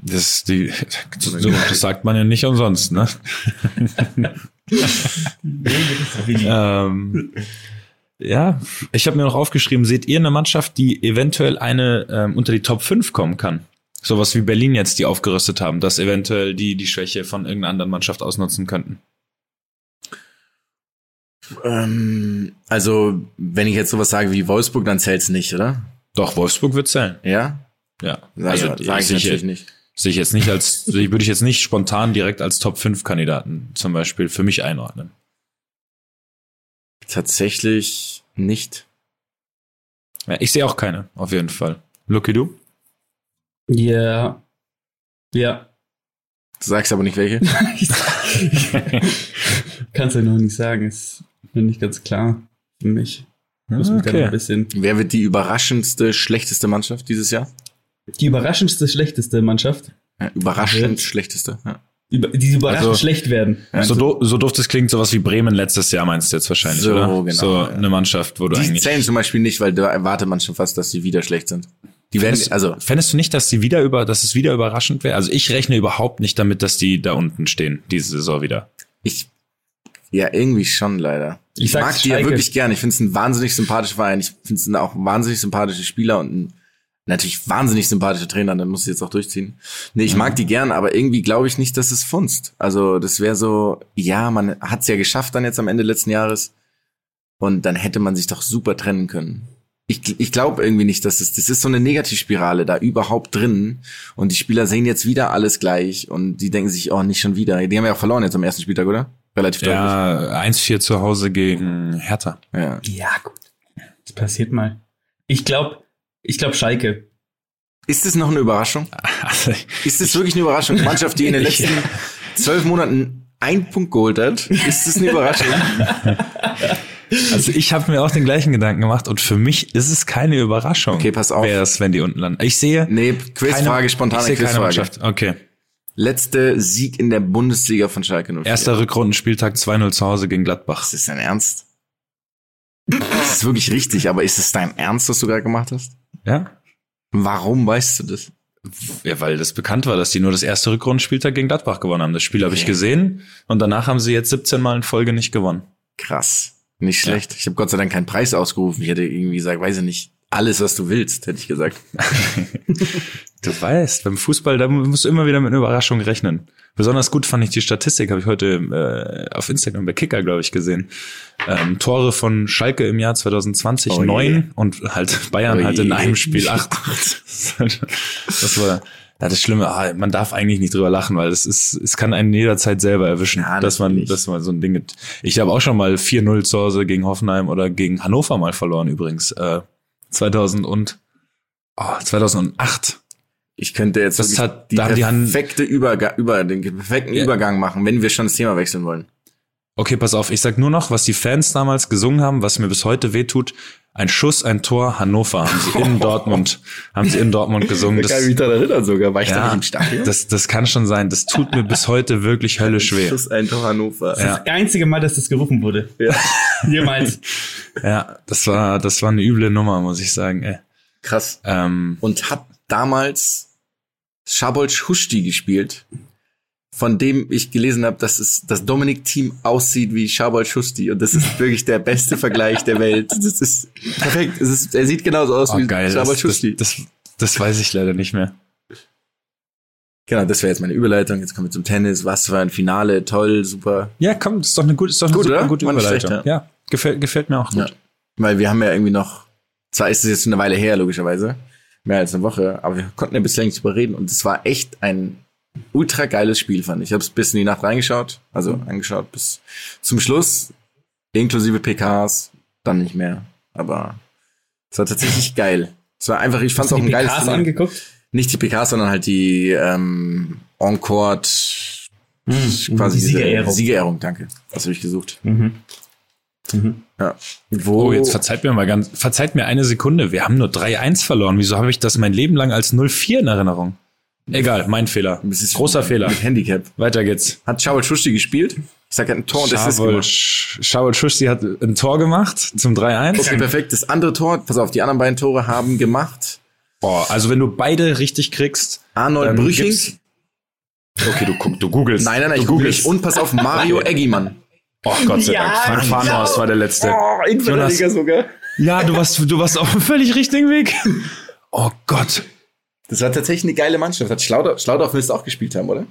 Das, die, so, das sagt man ja nicht umsonst, ne? [LAUGHS] ähm, ja, ich habe mir noch aufgeschrieben, seht ihr eine Mannschaft, die eventuell eine ähm, unter die Top 5 kommen kann? Sowas wie Berlin jetzt, die aufgerüstet haben, dass eventuell die die Schwäche von irgendeiner anderen Mannschaft ausnutzen könnten. Ähm, also, wenn ich jetzt sowas sage wie Wolfsburg, dann zählt's nicht, oder? Doch, Wolfsburg wird zählen. Ja? Ja. Also, sage sag ich natürlich nicht. Sehe ich jetzt nicht als, würde ich jetzt nicht spontan direkt als Top 5 Kandidaten zum Beispiel für mich einordnen. Tatsächlich nicht. Ja, ich sehe auch keine, auf jeden Fall. Lucky du? Ja. Ja. Du sagst aber nicht welche. [LAUGHS] Kannst du ja noch nicht sagen, ist mir nicht ganz klar für mich. Muss okay. mich ein bisschen. Wer wird die überraschendste, schlechteste Mannschaft dieses Jahr? Die überraschendste, schlechteste Mannschaft. Ja, überraschend ja. schlechteste, ja. Über, die überraschend also, schlecht werden. So, do, so doof das klingt, sowas wie Bremen letztes Jahr meinst du jetzt wahrscheinlich, so, oder? Genau, so eine Mannschaft, wo du die eigentlich. Die zählen zum Beispiel nicht, weil da erwartet man schon fast, dass sie wieder schlecht sind. Die werden, fändest, also. Fändest du nicht, dass sie wieder über, dass es wieder überraschend wäre? Also ich rechne überhaupt nicht damit, dass die da unten stehen, diese Saison wieder. Ich, ja, irgendwie schon leider. Ich, ich mag die ja wirklich gern. Ich finde es ein wahnsinnig sympathischer Verein. Ich finde es auch wahnsinnig sympathische Spieler und ein Natürlich wahnsinnig sympathischer Trainer, dann muss ich jetzt auch durchziehen. Nee, ich mhm. mag die gern, aber irgendwie glaube ich nicht, dass es funzt. Also das wäre so, ja, man hat es ja geschafft dann jetzt am Ende letzten Jahres und dann hätte man sich doch super trennen können. Ich, ich glaube irgendwie nicht, dass es, das ist so eine Negativspirale da überhaupt drin und die Spieler sehen jetzt wieder alles gleich und die denken sich, oh, nicht schon wieder. Die haben ja auch verloren jetzt am ersten Spieltag, oder? Relativ deutlich. Ja, 1-4 zu Hause gegen Hertha. Ja, ja gut. Das passiert mal. Ich glaube, ich glaube Schalke. Ist es noch eine Überraschung? Also, Ist es wirklich eine Überraschung? Die Mannschaft, die in den [LAUGHS] letzten zwölf Monaten einen Punkt geholt hat, ist es eine Überraschung? [LAUGHS] also ich habe mir auch den gleichen Gedanken gemacht und für mich ist es keine Überraschung. Okay, pass auf. Wer es, wenn die unten landen? Ich sehe Nee, Quizfrage, keine, spontane ich Quizfrage. Okay. Letzte Sieg in der Bundesliga von Schalke 04. Erster Rückrundenspieltag 2-0 zu Hause gegen Gladbach. Ist das dein Ernst? Das ist wirklich richtig, aber ist es dein Ernst, was du gerade gemacht hast? Ja? Warum weißt du das? Ja, weil das bekannt war, dass die nur das erste Rückrundenspieltag gegen Gladbach gewonnen haben. Das Spiel habe ich gesehen und danach haben sie jetzt 17 Mal in Folge nicht gewonnen. Krass. Nicht schlecht. Ich habe Gott sei Dank keinen Preis ausgerufen. Ich hätte irgendwie gesagt, weiß ich nicht, alles, was du willst, hätte ich gesagt. [LAUGHS] Du weißt, beim Fußball, da musst du immer wieder mit einer Überraschung rechnen. Besonders gut fand ich die Statistik, habe ich heute äh, auf Instagram bei Kicker, glaube ich, gesehen. Ähm, Tore von Schalke im Jahr 2020 Oh je. neun und halt Bayern Oh halt in einem Spiel acht. [LAUGHS] das war ja, das Schlimme, ah, man darf eigentlich nicht drüber lachen, weil es ist, es kann einen jederzeit selber erwischen, Ja, dass man, dass man so ein Ding. gibt. Ich habe auch schon mal 4-0 zu Hause gegen Hoffenheim oder gegen Hannover mal verloren übrigens. Äh, 2000 und oh, 2008. Ich könnte jetzt Das hat- die da haben die perfekte Überga über den perfekten Ja. Übergang machen, wenn wir schon das Thema wechseln wollen. Okay, pass auf, ich sag nur noch, was die Fans damals gesungen haben, was mir bis heute wehtut. Ein Schuss, ein Tor, Hannover haben sie in [LAUGHS] Dortmund, haben sie in Dortmund gesungen. Da kann ich mich daran erinnern sogar. War ich da ja, nicht im Stadion? das, das kann schon sein. Das tut mir bis heute wirklich höllisch weh. Schuss ein Tor Hannover. Ja. Das einzige Mal, dass das gerufen wurde. Ja. [LAUGHS] Jemals. Ja, das war, das war eine üble Nummer, muss ich sagen. Ey. Krass. Ähm, Und hat damals Schabol Schusti gespielt, von dem ich gelesen habe, dass es das Dominik-Team aussieht wie Schabol Schusti. Und das ist [LAUGHS] wirklich der beste Vergleich der Welt. Das ist perfekt. Es ist, er sieht genauso aus oh, wie geil. Schabol Das, das, Schusti. das, das weiß ich leider nicht mehr. Genau, das wäre jetzt meine Überleitung. Jetzt kommen wir zum Tennis. Was für ein Finale. Toll, super. Ja, komm, das ist doch eine gute, ist doch eine Gut, super oder? gute Überleitung. schlecht, ja, gefällt, gefällt mir auch gut. Ja. Weil wir haben ja irgendwie noch, zwar ist es jetzt schon eine Weile her, logischerweise, mehr als eine Woche, aber wir konnten ja bislang nicht drüber reden und es war echt ein ultra geiles Spiel, fand ich. Ich habe es bis in die Nacht reingeschaut, also angeschaut bis zum Schluss, inklusive PKs, dann nicht mehr. Aber es war tatsächlich [LAUGHS] geil. Es war einfach, ich fand es auch ein die geiles PKs angeguckt? Nicht die PKs, sondern halt die ähm, Encore quasi diese Siegerehrung. Siegerehrung, danke. Das habe ich gesucht. Mhm. Mhm. Ja. Wo, Oh, jetzt verzeiht mir mal ganz, verzeiht mir eine Sekunde. Wir haben nur 3-1 verloren. Wieso habe ich das mein Leben lang als 0-4 in Erinnerung? Egal, mein Fehler. Das ist Großer Fehler. Mit Handicap. Weiter geht's. Hat Chabal Schusti gespielt? Ich sag, er hat ein Tor und Assist gemacht. Schawol Schusti hat ein Tor gemacht zum 3-1. Okay, perfekt. Das andere Tor, pass auf, die anderen beiden Tore haben gemacht. Boah, also wenn du beide richtig kriegst, Arnold Brüching. gibt's- okay, du du googelst. Nein, nein, nein, du ich google googelst. nicht. Und pass auf, Mario [LAUGHS] Eggimann. Oh Gott sei Ja, Dank. Frank genau. Farnhorst war der letzte. Oh, Innenverteidiger sogar. Ja, du warst, du warst auf dem völlig richtigen Weg. Oh Gott. Das war tatsächlich eine geile Mannschaft. Hat Schlaudorf, Schlaudorf müsste auch gespielt haben, oder?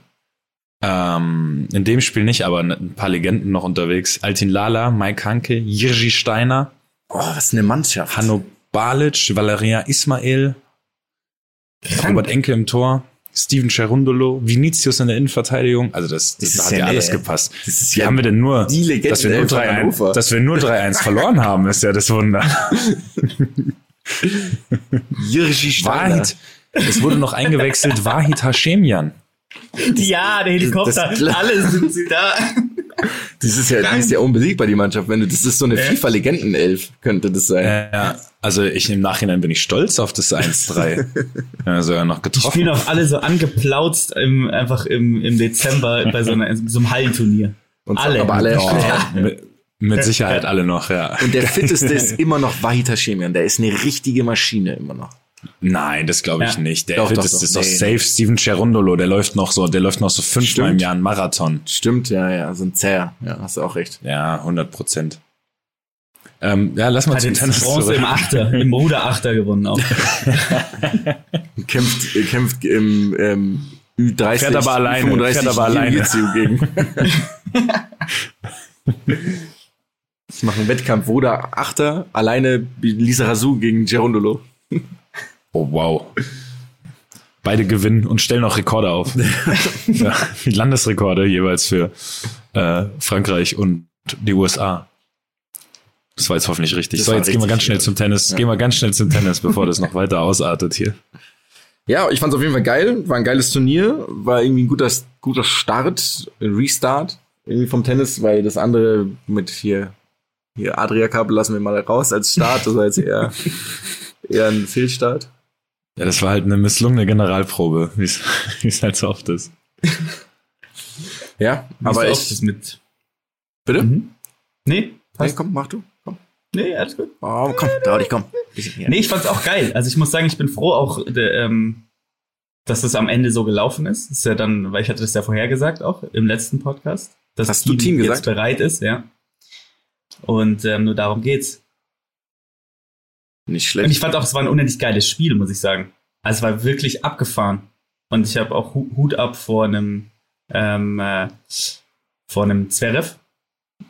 Ähm, in dem Spiel nicht, aber ein paar Legenden noch unterwegs. Altin Lala, Mike Hanke, Jirgi Steiner, Oh, was eine Mannschaft. Hanno Balic, Valeria Ismail, Robert Enke im Tor, Steven Cherundolo, Vinicius in der Innenverteidigung. Also das, das, Das hat ja ja eine- alles gepasst. Wie ja haben wir denn nur, die Legende dass wir nur von 3-1 Hannover. dass wir nur 3-1 verloren haben, ist ja das Wunder. Jirgi. Wahid, es wurde noch eingewechselt, Wahid Hashemian. Ja, der Helikopter. Das- das- Alle sind sie da. Das ist ja, die ist ja unbesiegbar, die Mannschaft. Wenn du, das ist so eine FIFA-Legendenelf, könnte das sein. Ja, also ich im Nachhinein bin ich stolz auf das 1-3. [LAUGHS] ja, sogar noch Die getroffen. spielen auch alle so angeplautzt im, einfach im, im Dezember bei so, einer, so einem Hallenturnier. Und alle. aber alle- Oh, mit, mit Sicherheit alle noch, ja. Und der fitteste ist [LAUGHS] immer noch Wahid Hashemian. Der ist eine richtige Maschine immer noch. Nein, das glaube ich Ja. nicht. Der Doch, doch, ist, doch. ist doch Nee, safe. Steven Cherundolo, der läuft noch so, der läuft noch so fünfmal Stimmt. im Jahr einen Marathon. Stimmt, ja, ja, so ein Zäher. Ja, hast du auch recht. Ja, 100 Prozent. Ähm, ja, lass mal Hat zum Tennis Bronze zurück. im Achter, im Ruderachter gewonnen auch. [LAUGHS] Kämpft, äh, kämpft im ähm, Ü30. Fährt aber alleine, Ü35 fährt aber alleine. Gegen. [LAUGHS] Ich mache einen Wettkampf, Woda Achter, alleine Lisa Razou gegen Gerondolo. Oh, wow. Beide gewinnen und stellen auch Rekorde auf. [LAUGHS] ja, Landesrekorde jeweils für äh, Frankreich und die USA. Das war jetzt hoffentlich richtig. Das so, jetzt gehen wir ganz schnell ja. zum Tennis. Gehen wir ganz schnell zum Tennis, bevor das noch weiter ausartet hier. Ja, ich fand es auf jeden Fall geil. War ein geiles Turnier. War irgendwie ein guter, guter Start, Restart irgendwie vom Tennis, weil das andere mit hier, hier Adria-Kabel lassen wir mal raus als Start. Das war jetzt eher, [LAUGHS] eher ein Fehlstart. Ja, das war halt eine misslungene Generalprobe, wie [LAUGHS] es halt so oft ist. ja, Wie aber ich. oft ist mit. Bitte? Mhm. Nee, Nee, passt. komm, mach du. Komm. Nee, alles gut. Oh, komm, trau dich, komm. Nee, ich fand's auch geil. Also ich muss sagen, ich bin froh auch, de, ähm, dass es am Ende so gelaufen ist. ist ja dann, weil ich hatte das ja vorhergesagt auch im letzten Podcast, dass Hast du Team jetzt gesagt? bereit ist, ja. Und ähm, nur darum geht's. Nicht Und schlecht. ich fand auch, es war ein unendlich geiles Spiel, muss ich sagen. Also es war wirklich abgefahren. Und ich habe auch Hu- Hut ab vor einem ähm, äh, vor einem Zverev,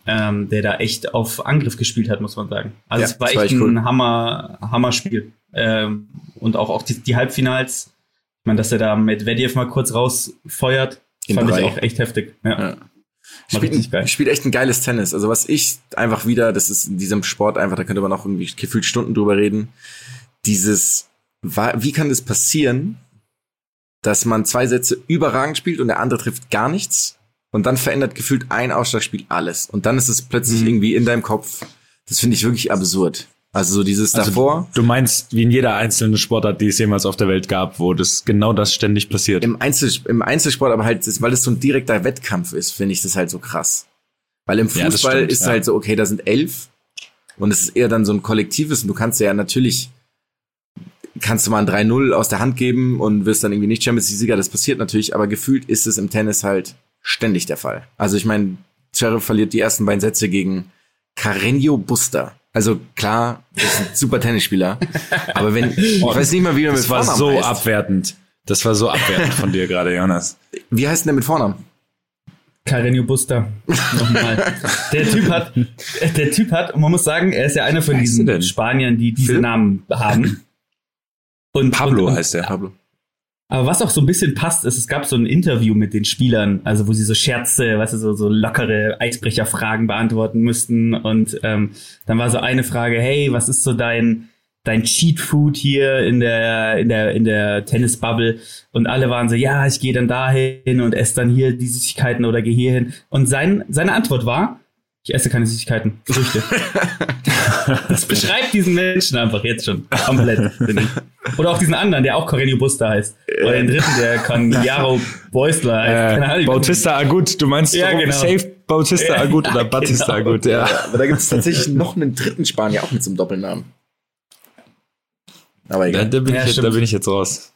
ähm, der da echt auf Angriff gespielt hat, muss man sagen. Also Ja, es war echt war echt ein cool. Hammer, Hammer-Spiel. Ähm, und auch, auch die, die Halbfinals, ich meine, dass er da mit Medvedev mal kurz rausfeuert, In fand drei. ich auch echt heftig. Ja. Ja. Richtig geil. Spielt, spielt echt ein geiles Tennis. Also was ich einfach wieder, das ist in diesem Sport einfach, da könnte man auch irgendwie gefühlt Stunden drüber reden. Dieses, wie kann das passieren, dass man zwei Sätze überragend spielt und der andere trifft gar nichts und dann verändert gefühlt ein Ausschlagspiel alles und dann ist es plötzlich Mhm. irgendwie in deinem Kopf. Das finde ich wirklich absurd. Also so dieses Also davor. Du meinst, wie in jeder einzelnen Sportart, die es jemals auf der Welt gab, wo das genau das ständig passiert. Im, Einzel, Im Einzelsport aber halt, weil es so ein direkter Wettkampf ist, finde ich das halt so krass. Weil im Ja, Fußball stimmt, ist ja. halt so, okay, da sind elf und es ist eher dann so ein kollektives und du kannst ja natürlich, kannst du mal ein 3-0 aus der Hand geben und wirst dann irgendwie nicht Champions League-Sieger, das passiert natürlich, aber gefühlt ist es im Tennis halt ständig der Fall. Also ich meine, Zverev verliert die ersten beiden Sätze gegen Carreño Busta. Also klar, ist ein super Tennisspieler, [LAUGHS] aber wenn, ich weiß nicht mal, wie er mit das war so heißt. abwertend. Das war so abwertend von dir gerade, Jonas. Wie heißt denn der mit Vornamen? Carreño Busta. Nochmal. der Typ hat, der Typ hat, und man muss sagen, er ist ja einer von diesen er? Spaniern, die diese? Namen haben. Und, Pablo und, heißt der. Pablo. Aber was auch so ein bisschen passt, ist, es gab so ein Interview mit den Spielern, also wo sie so Scherze, weißt du, so, so lockere Eisbrecherfragen beantworten müssten. Und ähm, dann war so eine Frage, hey, was ist so dein dein Cheat Food hier in der in der in der Tennisbubble und alle waren so ja ich gehe dann dahin und esse dann hier die Süßigkeiten oder gehe hier hin und sein seine Antwort war ich esse keine Süßigkeiten Früchte [LAUGHS] das beschreibt diesen Menschen einfach jetzt schon komplett finde ich. oder auch diesen anderen der auch Correnio Busta heißt oder den dritten der Cagliaro Beusler heißt. Keine Äh, Ahnung. Bautista Agut, du meinst Ja, genau. safe Bautista Ja, Agut oder [LAUGHS] genau. Batista Agut, ja. Aber da gibt es tatsächlich noch einen dritten Spanier, auch mit so einem Doppelnamen. Aber egal. da, bin Ja, ich jetzt, da bin ich jetzt raus.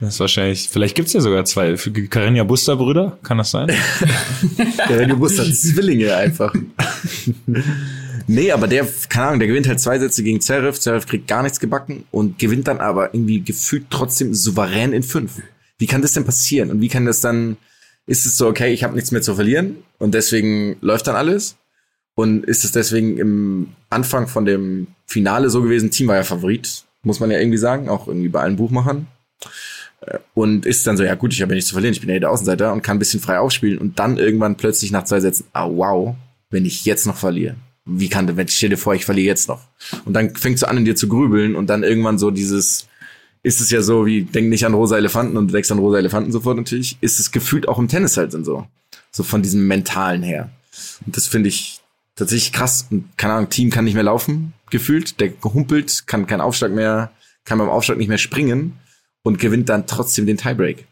Das ist wahrscheinlich, vielleicht gibt's ja sogar zwei. Für Carenia Buster Brüder, kann das sein? Der Radio Bus hat Zwillinge einfach. [LAUGHS] nee, aber der, keine Ahnung, der gewinnt halt zwei Sätze gegen Zverev. Zverev kriegt gar nichts gebacken und gewinnt dann aber irgendwie gefühlt trotzdem souverän in fünf. Wie kann das denn passieren? Und wie kann das dann, ist es so, okay, ich habe nichts mehr zu verlieren und deswegen läuft dann alles? Und ist es deswegen im Anfang von dem Finale so gewesen, Team war ja Favorit, muss man ja irgendwie sagen, auch irgendwie bei allen Buchmachern. Und ist dann so, ja gut, ich habe ja nichts zu verlieren, ich bin ja der Außenseiter und kann ein bisschen frei aufspielen und dann irgendwann plötzlich nach zwei Sätzen, ah wow, wenn ich jetzt noch verliere. Wie kann wenn stell dir vor, ich verliere jetzt noch. Und dann fängst du an, in dir zu grübeln und dann irgendwann so dieses, ist es ja so wie, denk nicht an rosa Elefanten und denkst an rosa Elefanten sofort natürlich, ist es gefühlt auch im Tennis halt dann so. So von diesem Mentalen her. Und das finde ich tatsächlich krass. Und keine Ahnung, Team kann nicht mehr laufen, gefühlt. Der humpelt, kann keinen Aufschlag mehr, kann beim Aufschlag nicht mehr springen und gewinnt dann trotzdem den Tiebreak.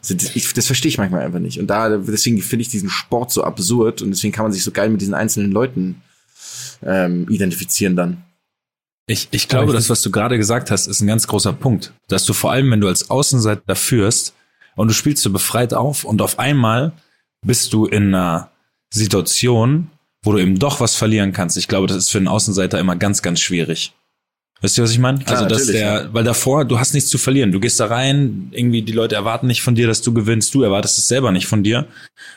Also das, ich, das verstehe ich manchmal einfach nicht. Und da, deswegen finde ich diesen Sport so absurd und deswegen kann man sich so geil mit diesen einzelnen Leuten ähm, identifizieren dann. Ich, ich glaube, das, was du gerade gesagt hast, ist ein ganz großer Punkt. Dass du vor allem, wenn du als Außenseiter führst und du spielst so befreit auf und auf einmal bist du in einer Situation, wo du eben doch was verlieren kannst. Ich glaube, das ist für einen Außenseiter immer ganz, ganz schwierig. Weißt du, was ich meine? Also, dass der, weil davor, du hast nichts zu verlieren. Du gehst da rein, irgendwie die Leute erwarten nicht von dir, dass du gewinnst, du erwartest es selber nicht von dir.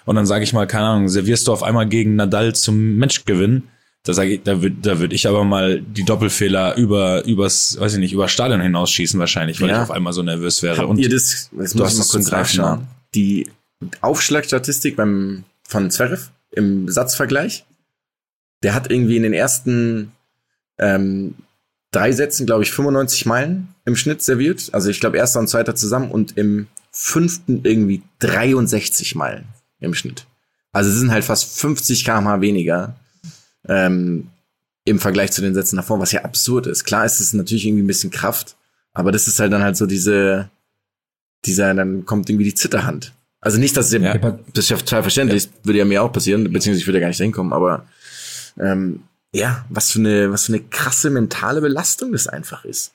Und dann sage ich mal, keine Ahnung, servierst du auf einmal gegen Nadal zum Match gewinnen. Da sage ich, da würde da würd ich aber mal die Doppelfehler über, übers, weiß ich nicht, über Stadion hinausschießen wahrscheinlich, weil Ja. ich auf einmal so nervös wäre. Habt Und ihr das, jetzt du muss hast ich mal kurz nachschauen. Die Aufschlagstatistik beim, von Zverev im Satzvergleich, der hat irgendwie in den ersten ähm, drei Sätzen, glaube ich, 95 Meilen im Schnitt serviert. Also ich glaube, erster und zweiter zusammen und im fünften irgendwie 63 Meilen im Schnitt. Also es sind halt fast 50 kmh weniger ähm, im Vergleich zu den Sätzen davor, was ja absurd ist. Klar ist es natürlich irgendwie ein bisschen Kraft, aber das ist halt dann halt so diese, dieser, dann kommt irgendwie die Zitterhand. Also nicht, dass es ja, das ist ja total verständlich, ja. würde ja mir auch passieren, beziehungsweise ich würde ja gar nicht hinkommen, aber ähm, ja, was für eine, was für eine krasse mentale Belastung das einfach ist.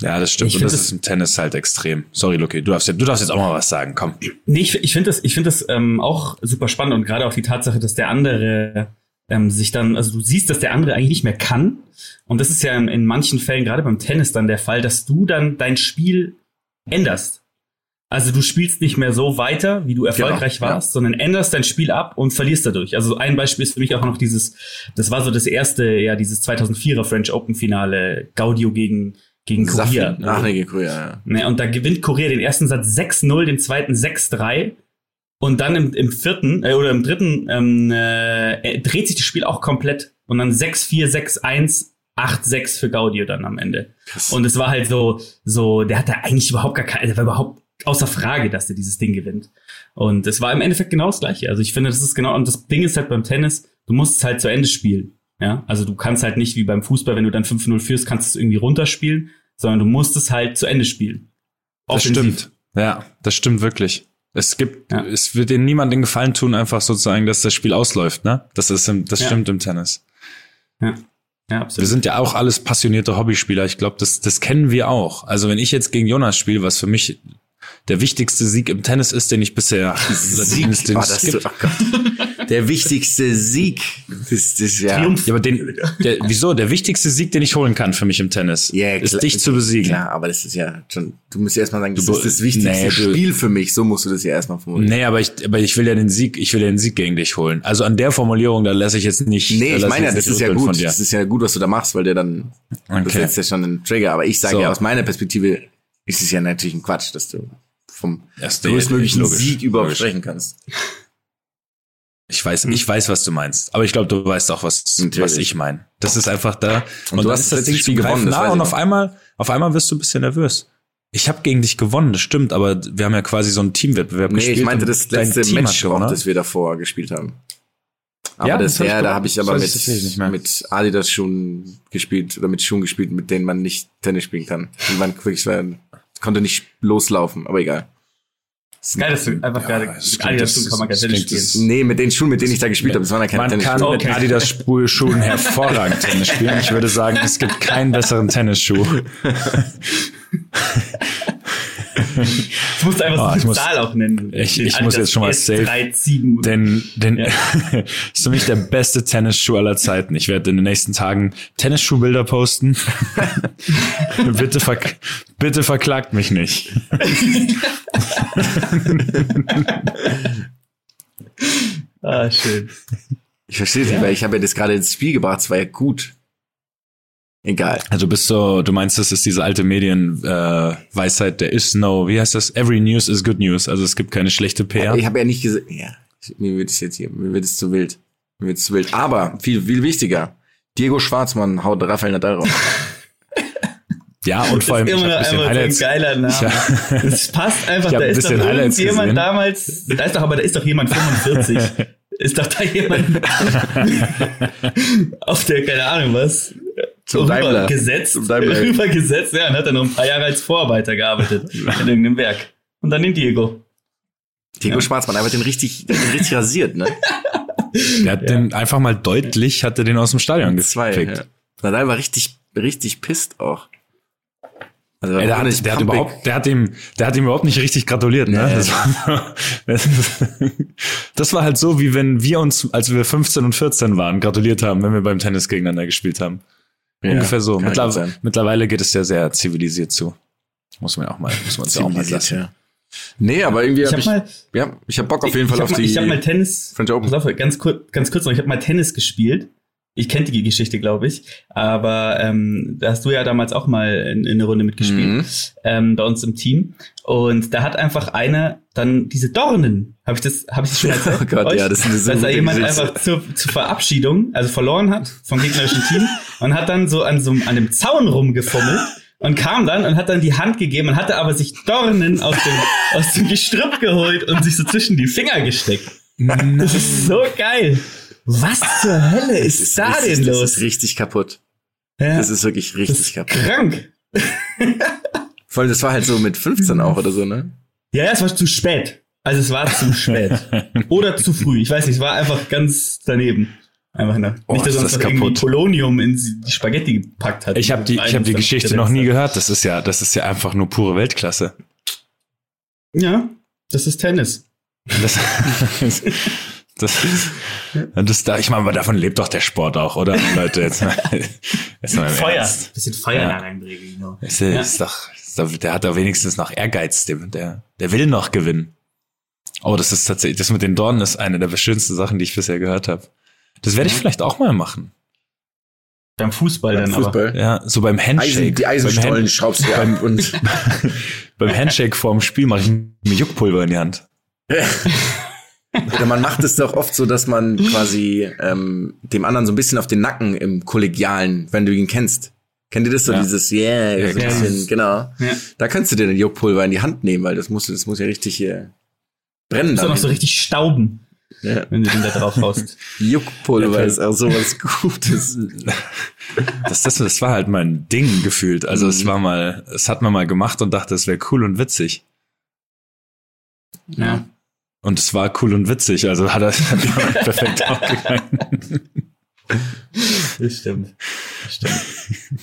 Ja, das stimmt. Ich und das, das ist im Tennis halt extrem. Sorry, Lucky, du darfst, du darfst jetzt auch mal was sagen. Komm. Nee, ich, ich finde das, ich finde das ähm, auch super spannend und gerade auch die Tatsache, dass der andere ähm, sich dann, also du siehst, dass der andere eigentlich nicht mehr kann. Und das ist ja in, in manchen Fällen, gerade beim Tennis, dann der Fall, dass du dann dein Spiel änderst. Also du spielst nicht mehr so weiter, wie du erfolgreich genau, warst, ja. sondern änderst dein Spiel ab und verlierst dadurch. Also ein Beispiel ist für mich auch noch dieses, das war so das erste, ja, dieses 2004er French Open Finale, Gaudio gegen gegen Korea. Ach, nee, gegen Korea, ja. ja. Und da gewinnt Korea den ersten Satz 6-0, den zweiten 6-3. Und dann im, im vierten äh, oder im dritten ähm, äh, dreht sich das Spiel auch komplett. Und dann 6-4, 6-1, 8-6 für Gaudio dann am Ende. Krass. Und es war halt so, so, der hatte eigentlich überhaupt gar keine, der war überhaupt außer Frage, dass der dieses Ding gewinnt. Und es war im Endeffekt genau das Gleiche. Also ich finde, das ist genau, und das Ding ist halt beim Tennis, du musst es halt zu Ende spielen. Ja, also du kannst halt nicht wie beim Fußball, wenn du dann 5-0 führst, kannst du es irgendwie runterspielen, sondern du musst es halt zu Ende spielen. Offensiv. Das stimmt. Ja, das stimmt wirklich. Es gibt, ja. es wird dir niemand den Gefallen tun, einfach sozusagen, dass das Spiel ausläuft, ne? Das ist, im, das ja. stimmt im Tennis. Ja. Ja, absolut. Wir sind ja auch alles passionierte Hobbyspieler. Ich glaube, das, das kennen wir auch. Also wenn ich jetzt gegen Jonas spiele, was für mich der wichtigste Sieg im Tennis ist, den ich bisher [LAUGHS] Sieg den war das so, oh Der wichtigste Sieg ist das ja. Triumph. Ja, aber den, der, wieso? Der wichtigste Sieg, den ich holen kann für mich im Tennis, yeah, ist dich zu besiegen. Klar, aber das ist ja schon. Du musst ja erstmal sagen, das du, ist das wichtigste nee, Spiel für mich. So musst du das ja erstmal formulieren. Nee, aber ich, aber ich will ja den Sieg, ich will ja den Sieg gegen dich holen. Also an der Formulierung, da lasse ich jetzt nicht. Nee, ich meine ja, das ist ja gut. Das ist ja gut, was du da machst, weil der dann okay. das setzt ja schon einen Trigger. Aber ich sage so. ja aus meiner Perspektive ist es ja natürlich ein Quatsch, dass du vom größtmöglichen Sieg überhaupt logisch. sprechen kannst. Ich weiß, ich weiß, was du meinst. Aber ich glaube, du weißt auch, was, was ich meine. Das ist einfach da. Und, und du hast das Ding Spiel gewonnen. Nah, und auf einmal, auf einmal wirst du ein bisschen nervös. Ich habe gegen dich gewonnen, das stimmt, aber wir haben ja quasi so einen Teamwettbewerb nee, gespielt. Nee, ich meinte das letzte Team Match auch, das wir davor gespielt haben. Aber ja, das, das ja, da habe ich aber mit, mit Adidas Schuhen gespielt oder mit Schuhen gespielt, mit denen man nicht Tennis spielen kann. Und man wirklich, konnte nicht loslaufen, aber egal. Das ist geil, dass du einfach ja, gerade Adidas Schuhen kann man kein Tennis spielen. Nee, mit den Schuhen, mit denen ich da gespielt habe, das waren ja keine Tennis Man kann mit Adidas Schuhen [LAUGHS] hervorragend Tennis spielen. Ich würde sagen, es gibt keinen besseren Tennisschuh. [LAUGHS] [LAUGHS] Ich musst einfach oh, so eine Zahl auch nennen. Ich, ich muss jetzt schon mal safe. Denn, denn ja. [LAUGHS] ist für mich der beste Tennisschuh aller Zeiten. Ich werde in den nächsten Tagen Tennisschuhbilder posten. [LAUGHS] bitte, verk bitte verklagt mich nicht. ah, schön. Ich verstehe es ja. nicht, weil ich habe ja das gerade ins Spiel gebracht, es war ja gut. Egal. Also bist du, du meinst, das ist diese alte Medienweisheit, äh, der is no, wie heißt das? Every news is good news. Also es gibt keine schlechte PR. Ich habe ja nicht gesagt, ja, mir wird es jetzt hier, mir wird es zu wild. Mir wird es zu wild. Aber viel, viel wichtiger. Diego Schwarzmann haut Rafael Nadal raus. [LAUGHS] Ja, und vor allem. Das ist immer noch ein geiler Name. Ja. [LAUGHS] Das passt einfach. Da ist doch irgendjemand damals, da ist doch, aber da ist doch jemand 45. [LAUGHS] ist doch da jemand auf der, keine Ahnung was, zum Daimler. Gesetzt, Zum Daimler. [LAUGHS] rübergesetzt, ja, und hat dann noch ein paar Jahre als Vorarbeiter gearbeitet in irgendeinem Werk. Und dann den Diego. Diego ja. Schwarzmann, einfach den richtig, den richtig rasiert, ne? Der hat ja. den einfach mal deutlich, hat er den aus dem Stadion gefickt. Ja. Nadal war richtig, richtig pisst auch. Also Ey, der, hat, der hat überhaupt, der hat ihm, der hat ihm überhaupt nicht richtig gratuliert, ne? Nee. Das, war, [LAUGHS] das war halt so, wie wenn wir uns, als wir 15 und 14 waren, gratuliert haben, wenn wir beim Tennis gegeneinander gespielt haben. Ja, Ungefähr so. Mittler mittlerweile geht es ja sehr zivilisiert zu. Muss man ja auch mal, muss man ja auch mal lassen. Ja. Nee, aber irgendwie habe ich, hab ich, mal, ja, ich habe Bock auf jeden Fall auf mal, die. Ich habe mal Tennis. Open. Auf, ganz kurz, ganz kurz noch. Ich habe mal Tennis gespielt ich kenne die Geschichte, glaube ich, aber ähm, da hast du ja damals auch mal in, in eine Runde mitgespielt Mhm. ähm, bei uns im Team und da hat einfach einer dann diese Dornen, habe ich das, habe ich das schon [LAUGHS] erzählt? Oh Gott, euch? ja, das ist eine so dass da jemand Geschichte. einfach zur, zur Verabschiedung, also verloren hat vom gegnerischen Team und hat dann so an so einem- an dem Zaun rumgefummelt und kam dann und hat dann die Hand gegeben und hatte aber sich Dornen aus dem, aus dem Gestrüpp geholt und sich so zwischen die Finger gesteckt. Das ist so geil. Was zur Hölle ist, Das da richtig, denn Das los? ist richtig kaputt. Ja, Das ist wirklich das richtig ist kaputt. krank. [LAUGHS] Vor allem, das war halt so mit 15 auch oder so, ne? Ja, es war zu spät. Also es war zu spät. [LAUGHS] Oder zu früh. Ich weiß nicht, es war einfach ganz daneben. Einfach ne. Oh, nicht, dass ist er uns das irgendwie kaputt. Polonium in die Spaghetti gepackt hat. Ich habe die, ich hab die Geschichte noch nie gehört. Das ist ja, das ist ja einfach nur pure Weltklasse. Ja, das ist Tennis. Das, [LAUGHS] das, das, da, ich meine, aber davon lebt doch der Sport auch, oder? Leute, jetzt mal, [LAUGHS] jetzt mal im Feuer. Ernst. Bisschen Feuer Ja. reinbringen. Genau. Ist, Ja. ist doch, ist doch, der hat doch wenigstens noch Ehrgeiz, der, der, der will noch gewinnen. Oh, das ist tatsächlich, das mit den Dornen ist eine der schönsten Sachen, die ich bisher gehört habe. Das werde ich vielleicht auch mal machen. Beim Fußball dann aber. Fußball. Ja, so beim Handshake. Eisen, die Eisenstollen beim, Hand, schraubst du ab und [LAUGHS] beim Handshake vorm Spiel mache ich mir Juckpulver in die Hand. [LAUGHS] Oder man macht es doch oft so, dass man quasi ähm, dem anderen so ein bisschen auf den Nacken im Kollegialen, wenn du ihn kennst. Kennt ihr das so, Ja. dieses Yeah, so ein Ja, bisschen, genau. Ja. Da kannst du dir den Juckpulver in die Hand nehmen, weil das muss, das muss ja richtig hier brennen. Ist auch noch so richtig stauben, Ja. wenn du den da drauf haust. [LAUGHS] Juckpulver Ja, ist auch sowas Gutes. [LAUGHS] Das, das, das war halt mein Ding gefühlt. Also es Mhm. war mal, es hat man mal gemacht und dachte, es wäre cool und witzig. Ja. Und es war cool und witzig, also hat er [LAUGHS] hat er perfekt [LAUGHS] aufgegangen. Das stimmt. Das stimmt.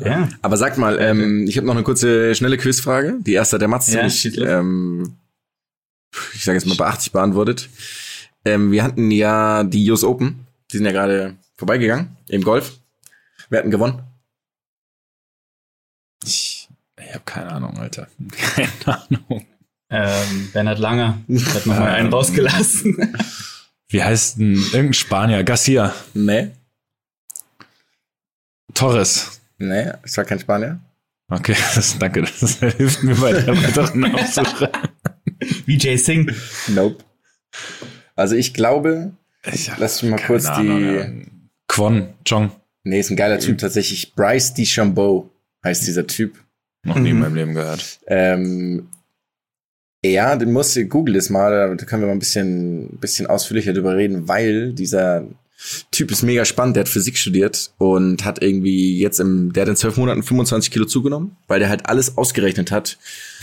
[LAUGHS] ja. Aber sag mal, ähm, ich habe noch eine kurze, schnelle Quizfrage. Die erste hat der Mats Ja, ziemlich, ähm, ich sage jetzt mal bei 80 beantwortet. Ähm, wir hatten ja die US Open. Die sind ja gerade vorbeigegangen im Golf. Wir hatten gewonnen. Ich, ich habe keine Ahnung, Alter. Keine Ahnung. Ähm, Bernhard Langer hat noch mal einen rausgelassen. Wie heißt denn irgendein Spanier? Garcia. Nee, Torres. nee, es war kein Spanier. Okay, [LAUGHS] das, danke. Das hilft mir bei der weiteren Aufsuche. Vijay Singh. Nope. Also ich glaube, Ich hab lass mich mal kurz Ahnung, die. ja. Kwon Jong. Nee, ist ein geiler Typ tatsächlich. Bryce DeChambeau heißt dieser Typ. Noch nie in Mhm. meinem Leben gehört. Ähm, ja, den musst du, google es mal, da können wir mal ein bisschen, bisschen ausführlicher drüber reden, weil dieser Typ ist mega spannend, der hat Physik studiert und hat irgendwie jetzt im, der hat in zwölf Monaten 25 Kilo zugenommen, weil der halt alles ausgerechnet hat,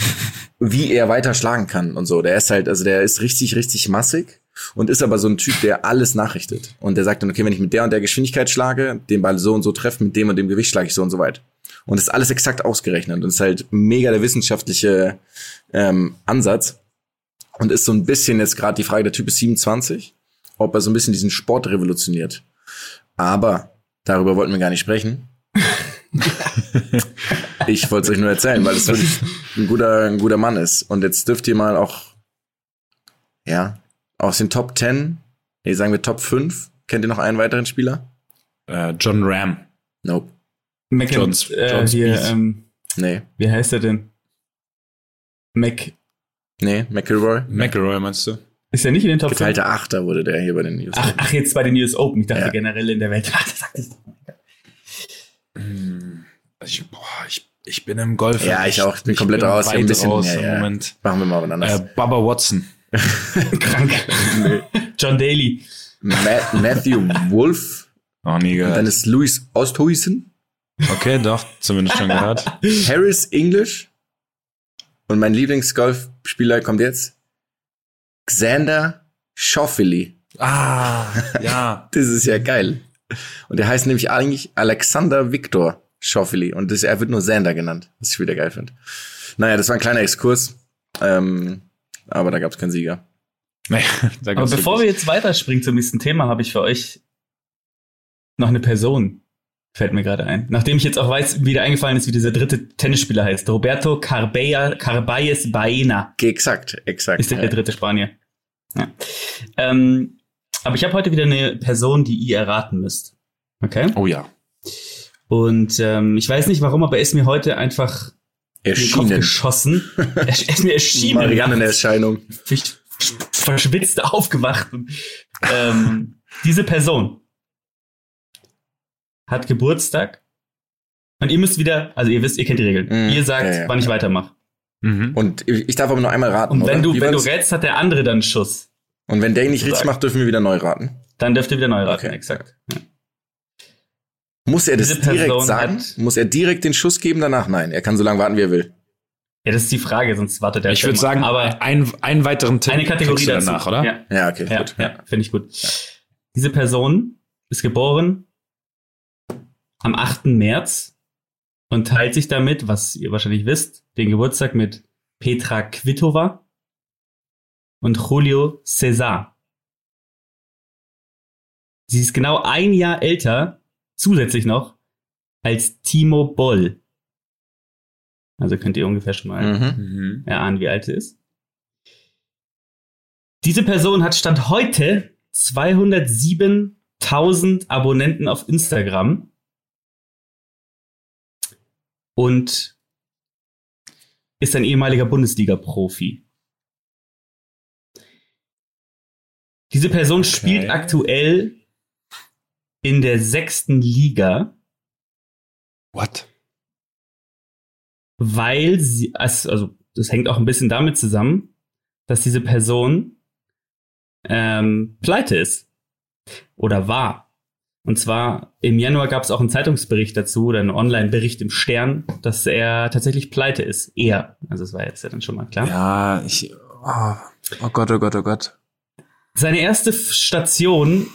[LAUGHS] wie er weiter schlagen kann und so. Der ist halt, also der ist richtig, richtig massig und ist aber so ein Typ, der alles nachrichtet. Und der sagt dann, okay, wenn ich mit der und der Geschwindigkeit schlage, den Ball so und so treffe, mit dem und dem Gewicht schlage ich so und so weit. Und das ist alles exakt ausgerechnet und ist halt mega der wissenschaftliche ähm, Ansatz. Und ist so ein bisschen jetzt gerade die Frage, der Typ ist 27, ob er so ein bisschen diesen Sport revolutioniert. Aber darüber wollten wir gar nicht sprechen. [LAUGHS] ich wollte es euch nur erzählen, weil es [LAUGHS] wirklich ein guter, ein guter Mann ist. Und jetzt dürft ihr mal auch, ja, aus den Top 10, nee, sagen wir Top 5, kennt ihr noch einen weiteren Spieler? Äh, John Ram. Nope. Mac John- äh, John hier, ähm, Nee. wie heißt er denn? Mac. Nee, McElroy. McElroy meinst du? Ist er nicht in den Top 5? Geteilter Achter wurde der hier bei den News. Ach, ach, jetzt bei den US Open. Ich dachte Ja. generell in der Welt. [LAUGHS] Ach, das sagt es doch. Hm, Ich, boah, ich, ich bin im Golf. Ja, ich auch. Ich bin komplett raus. Ich hab Weit ein bisschen- raus ja, im ja. Moment. Machen wir mal was anderes. Äh, Bubba Watson. [LAUGHS] Krank. John Daly. Ma Matthew Wolf. Noch nie Und dann ist Louis Osthuizen. Okay, doch, zumindest schon gehört. [LAUGHS] Harris English. Und mein Lieblingsgolfspieler kommt jetzt. Xander Schauffele. Ah, ja. [LAUGHS] Das ist ja geil. Und der heißt nämlich eigentlich Alexander Victor Schauffele. Und das, er wird nur Xander genannt, was ich wieder geil finde. Naja, das war ein kleiner Exkurs. Ähm, aber da gab es keinen Sieger. Nee, [LAUGHS] da Aber gab's bevor wir wirklich- jetzt weiterspringen zum nächsten Thema, habe ich für euch noch eine Person. Fällt mir gerade ein. Nachdem ich jetzt auch weiß, wie der eingefallen ist, wie dieser dritte Tennisspieler heißt. Roberto Carbayes Baena Exakt, exakt. ist der, der dritte Spanier. Ja. Ähm, Aber ich habe heute wieder eine Person, die ihr erraten müsst. Okay? Oh ja. Und ähm, ich weiß nicht warum, aber er ist mir heute einfach in den Kopf Erschienen. geschossen. [LAUGHS] er ist mir erschienen. Mariannenerscheinung. Ich verschwitzt aufgewacht. Und, ähm, diese Person hat Geburtstag. Und ihr müsst wieder, also ihr wisst, ihr kennt die Regeln. Mhm. Ihr sagt, Ja, ja. wann ich weitermache. Mhm. Und ich darf aber nur einmal raten. Und wenn oder? du, Wie wenn du rätst, hat der andere dann einen Schuss. Und wenn der ihn nicht richtig macht, dürfen wir wieder neu raten. Dann dürft ihr wieder neu raten, Okay. exakt. Ja. Muss er das Diese Person direkt sagen? hat- Muss er direkt den Schuss geben danach? Nein, er kann so lange warten, wie er will. ja, das ist die Frage, sonst wartet der Ich würde sagen, aber ein, einen weiteren Tipp eine Kategorie dazu. danach, oder? Ja, Ja, okay, ja, gut. ja finde ich gut. Diese Person ist geboren am 8. März und teilt sich damit, was ihr wahrscheinlich wisst, den Geburtstag mit Petra Kvitova und Julio César. Sie ist genau ein Jahr älter, zusätzlich noch, als Timo Boll. Also könnt ihr ungefähr schon mal Mhm. Mhm. erahnen, wie alt sie ist. Diese Person hat Stand heute 207.000 Abonnenten auf Instagram und ist ein ehemaliger Bundesliga-Profi. Diese Person spielt aktuell in der sechsten Liga, What? weil sie, also also das hängt auch ein bisschen damit zusammen, dass diese Person ähm, pleite ist oder war. Und zwar im Januar gab es auch einen Zeitungsbericht dazu oder einen Online-Bericht im Stern, dass er tatsächlich pleite ist. Er. Also das war jetzt ja dann schon mal klar. Ja, ich. Oh, oh Gott, oh Gott, oh Gott. Seine erste Station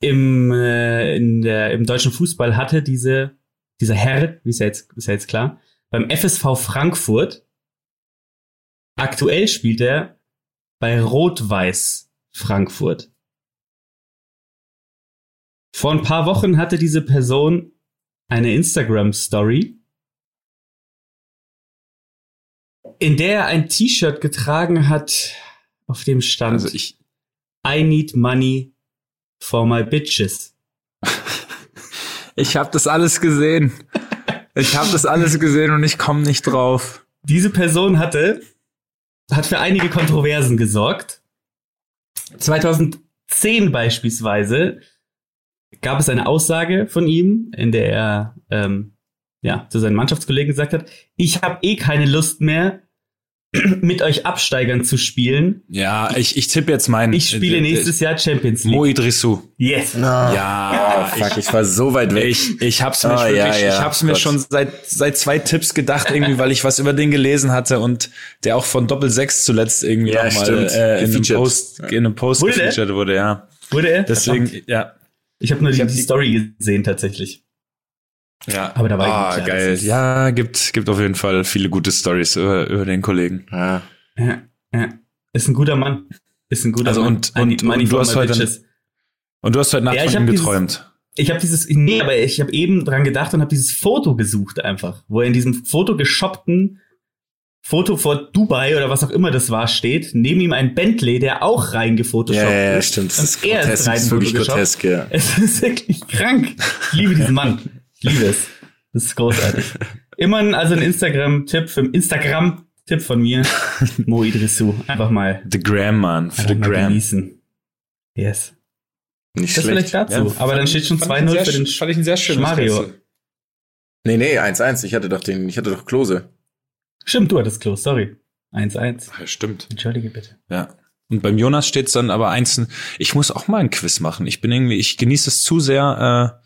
im, äh, in der, im deutschen Fußball hatte diese, dieser Herr, wie ist ja jetzt, ist ja jetzt klar, beim FSV Frankfurt. Aktuell spielt er bei Rot-Weiß Frankfurt. Vor ein paar Wochen hatte diese Person eine Instagram-Story, in der er ein T-Shirt getragen hat, auf dem stand Also ich. I need money for my bitches. Ich habe das alles gesehen. Ich habe das alles gesehen und ich komme nicht drauf. Diese Person hatte, hat für einige Kontroversen gesorgt. 2010 beispielsweise gab es eine Aussage von ihm, in der er ähm, ja, zu seinen Mannschaftskollegen gesagt hat, ich habe eh keine Lust mehr, [CLEARS THROAT] mit euch Absteigern zu spielen. Ja, ich, ich tippe jetzt meinen. Ich spiele nächstes Jahr Champions League. Mo Idrissou. Yes. Ja, Oh, fuck, ich war so weit weg. Ich, ich hab's mir Oh, wirklich, ja, ja, ich hab's mir Gott. schon seit, seit zwei Tipps gedacht, irgendwie, weil ich was über den gelesen hatte und der auch von Doppel 6 zuletzt irgendwie Ja, nochmal äh, in, einem. Post, in einem Post Wurde gefeatured wurde, ja. Wurde er? Deswegen, ja. Ich habe nur die, hab die die- Story gesehen tatsächlich. Ja, Aber da war ah, ich nicht klar, geil. Ja, gibt, gibt auf jeden Fall viele gute Stories über, über den Kollegen. Ja. Ja, ja. Ist ein guter Mann. Ist ein guter Also Mann. und- need und- money und du hast heute- bitches. Und du hast heute Nacht Ja, ich von hab ihm dieses- geträumt. Ich habe dieses, nee, aber ich habe eben dran gedacht und habe dieses Foto gesucht einfach, wo er in diesem Foto geshoppten Foto vor Dubai oder was auch immer das war steht, neben ihm ein Bentley, der auch Ja, reingefotoshoppt ja, ja, ist. stimmt. Das ist ist grotesk. rein Das ist wirklich grotesk, ja. [LAUGHS] Es ist wirklich krank. Ich liebe diesen Mann. Ich liebe es. Das ist großartig. Immer ein, also ein Instagram-Tipp, für Instagram-Tipp von mir. [LAUGHS] Mo Idrissou. Einfach mal, The Gram, man. Für The Gram. genießen. Yes. Nicht Das schlecht. vielleicht dazu. Aber dann steht schon 2-0 für den fand ich ein sehr schönes. Rätsel. Nee, nee, 1-1. Ich hatte doch den, ich hatte doch Klose. Stimmt, du hattest Klos, sorry. 1-1. Ja, stimmt. Entschuldige bitte. Ja. Und beim Jonas steht's dann aber einzeln. Ich muss auch mal ein Quiz machen. Ich bin irgendwie, ich genieße es zu sehr,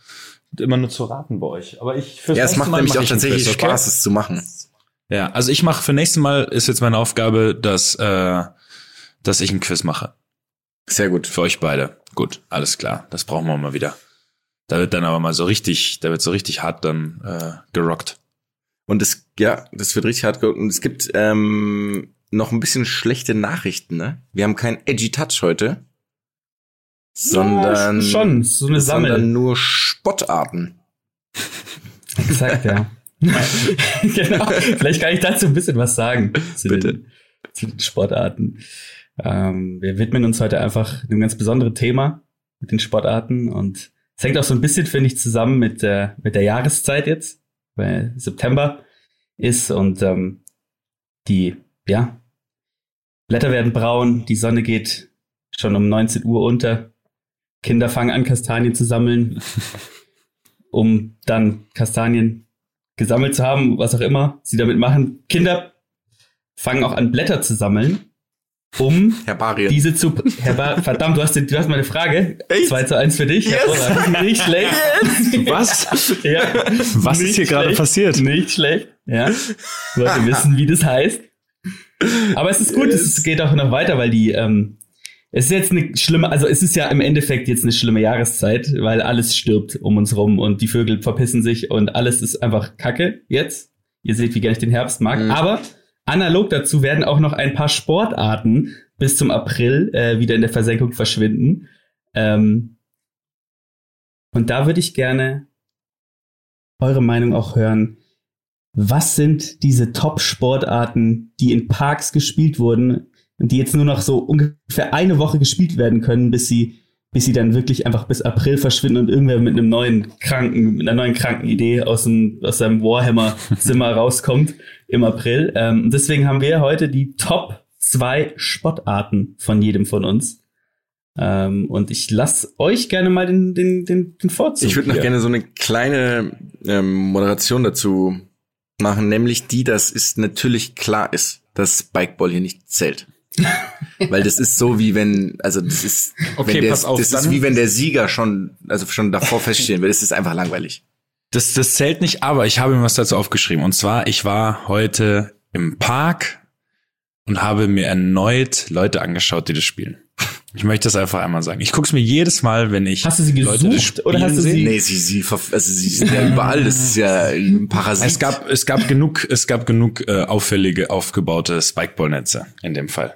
äh, immer nur zu raten bei euch. Aber ich fürs Ja, es macht Mal nämlich mach auch tatsächlich Quiz, okay? Spaß, es zu machen. Ja, also ich mache für nächstes Mal ist jetzt meine Aufgabe, dass, äh, dass ich ein Quiz mache. Sehr gut. Für euch beide. Gut, alles klar. Das brauchen wir mal wieder. Da wird dann aber mal so richtig, da wird so richtig hart dann äh, gerockt. Und es, ja, das wird richtig hart. Und es gibt ähm, noch ein bisschen schlechte Nachrichten, ne? Wir haben keinen Edgy Touch heute. Sondern, Ja, schon, so eine sondern Sammel. nur Spottarten. [LAUGHS] Exakt, ja. [LAUGHS] genau. Vielleicht kann ich dazu ein bisschen was sagen. Zu Bitte. Den, zu den Sportarten. Ähm, wir widmen uns heute einfach einem ganz besonderen Thema. mit den Sportarten und es hängt auch so ein bisschen, finde ich, zusammen mit der, mit der Jahreszeit jetzt, weil September ist und ähm, die, ja, Blätter werden braun, die Sonne geht schon um 19 Uhr unter, Kinder fangen an, Kastanien zu sammeln, [LAUGHS] um dann Kastanien gesammelt zu haben, was auch immer sie damit machen. Kinder fangen auch an, Blätter zu sammeln um Herbarien. diese zu. Herbar Verdammt, du hast, du hast meine Frage. Echt? 2 zu 1 für dich. Yes. Nicht schlecht. Was? Ja. Was Nicht ist hier gerade passiert? Nicht schlecht. Ja. Wollte wissen, wie das heißt. Aber es ist gut, es ist- geht auch noch weiter, weil die, ähm, es ist jetzt eine schlimme, also es ist ja im Endeffekt jetzt eine schlimme Jahreszeit, weil alles stirbt um uns rum und die Vögel verpissen sich und alles ist einfach Kacke jetzt. Ihr seht, wie gerne ich den Herbst mag. Mhm. Aber analog dazu werden auch noch ein paar Sportarten bis zum April äh, wieder in der Versenkung verschwinden. Ähm, und da würde ich gerne eure Meinung auch hören. Was sind diese Top-Sportarten, die in Parks gespielt wurden und die jetzt nur noch so ungefähr eine Woche gespielt werden können, bis sie, bis sie dann wirklich einfach bis April verschwinden und irgendwer mit einem neuen kranken, mit einer neuen kranken Idee aus, dem, aus seinem Warhammer-Zimmer [LAUGHS] rauskommt im April. Ähm, deswegen haben wir heute die Top zwei Sportarten von jedem von uns. Ähm, und ich lasse euch gerne mal den, den, den, den Vorzug. Ich würde noch gerne so eine kleine ähm, Moderation dazu machen, nämlich die, dass es natürlich klar ist, dass Spikeball hier nicht zählt. [LAUGHS] Weil das ist so wie wenn, also das ist, Okay, wenn der, pass auf, das ist wie wenn der Sieger schon, also schon davor feststehen will. Das ist einfach langweilig. Das, das zählt nicht, aber ich habe mir was dazu aufgeschrieben. Und zwar, ich war heute im Park und habe mir erneut Leute angeschaut, die das spielen. Ich möchte das einfach einmal sagen. Ich gucke es mir jedes Mal, wenn ich Hast du sie Leute das gesucht oder spielen hast du sie- Nee, sie, sie, also sie sind ja überall. Das ist ja ein Parasit. Es gab, es gab genug, es gab genug äh, auffällige, aufgebaute Spikeball-Netze in dem Fall.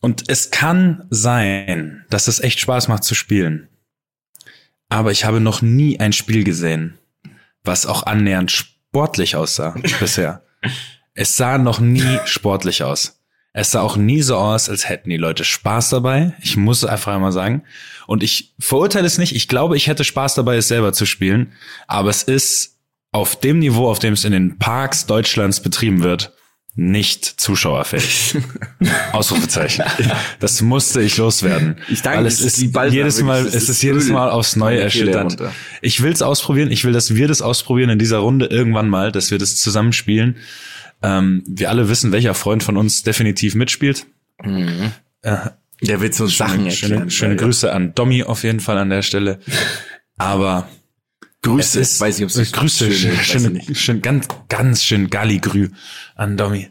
Und es kann sein, dass es echt Spaß macht zu spielen. Aber ich habe noch nie ein Spiel gesehen, was auch annähernd sportlich aussah [LAUGHS] bisher. Es sah noch nie sportlich aus. Es sah auch nie so aus, als hätten die Leute Spaß dabei. Ich muss einfach einmal sagen. Und ich verurteile es nicht. Ich glaube, ich hätte Spaß dabei, es selber zu spielen. Aber es ist auf dem Niveau, auf dem es in den Parks Deutschlands betrieben wird, nicht zuschauerfähig. [LAUGHS] Ausrufezeichen. Das musste ich loswerden. Ich danke, Weil es ist jedes. Mal, Es ist jedes Mal aufs Neue erschütternd. Ich will es ausprobieren. Ich will, dass wir das ausprobieren in dieser Runde irgendwann mal, dass wir das zusammen spielen. Ähm, wir alle wissen, welcher Freund von uns definitiv mitspielt. Mhm. Äh, Der wird so Sachen erklären. schöne, schöne Grüße an Domi auf jeden Fall an der Stelle. Aber Grüße. ist, weiß ich, ob es Grüße, schön, nicht. schön, ganz, ganz schön Galligrü an Domi.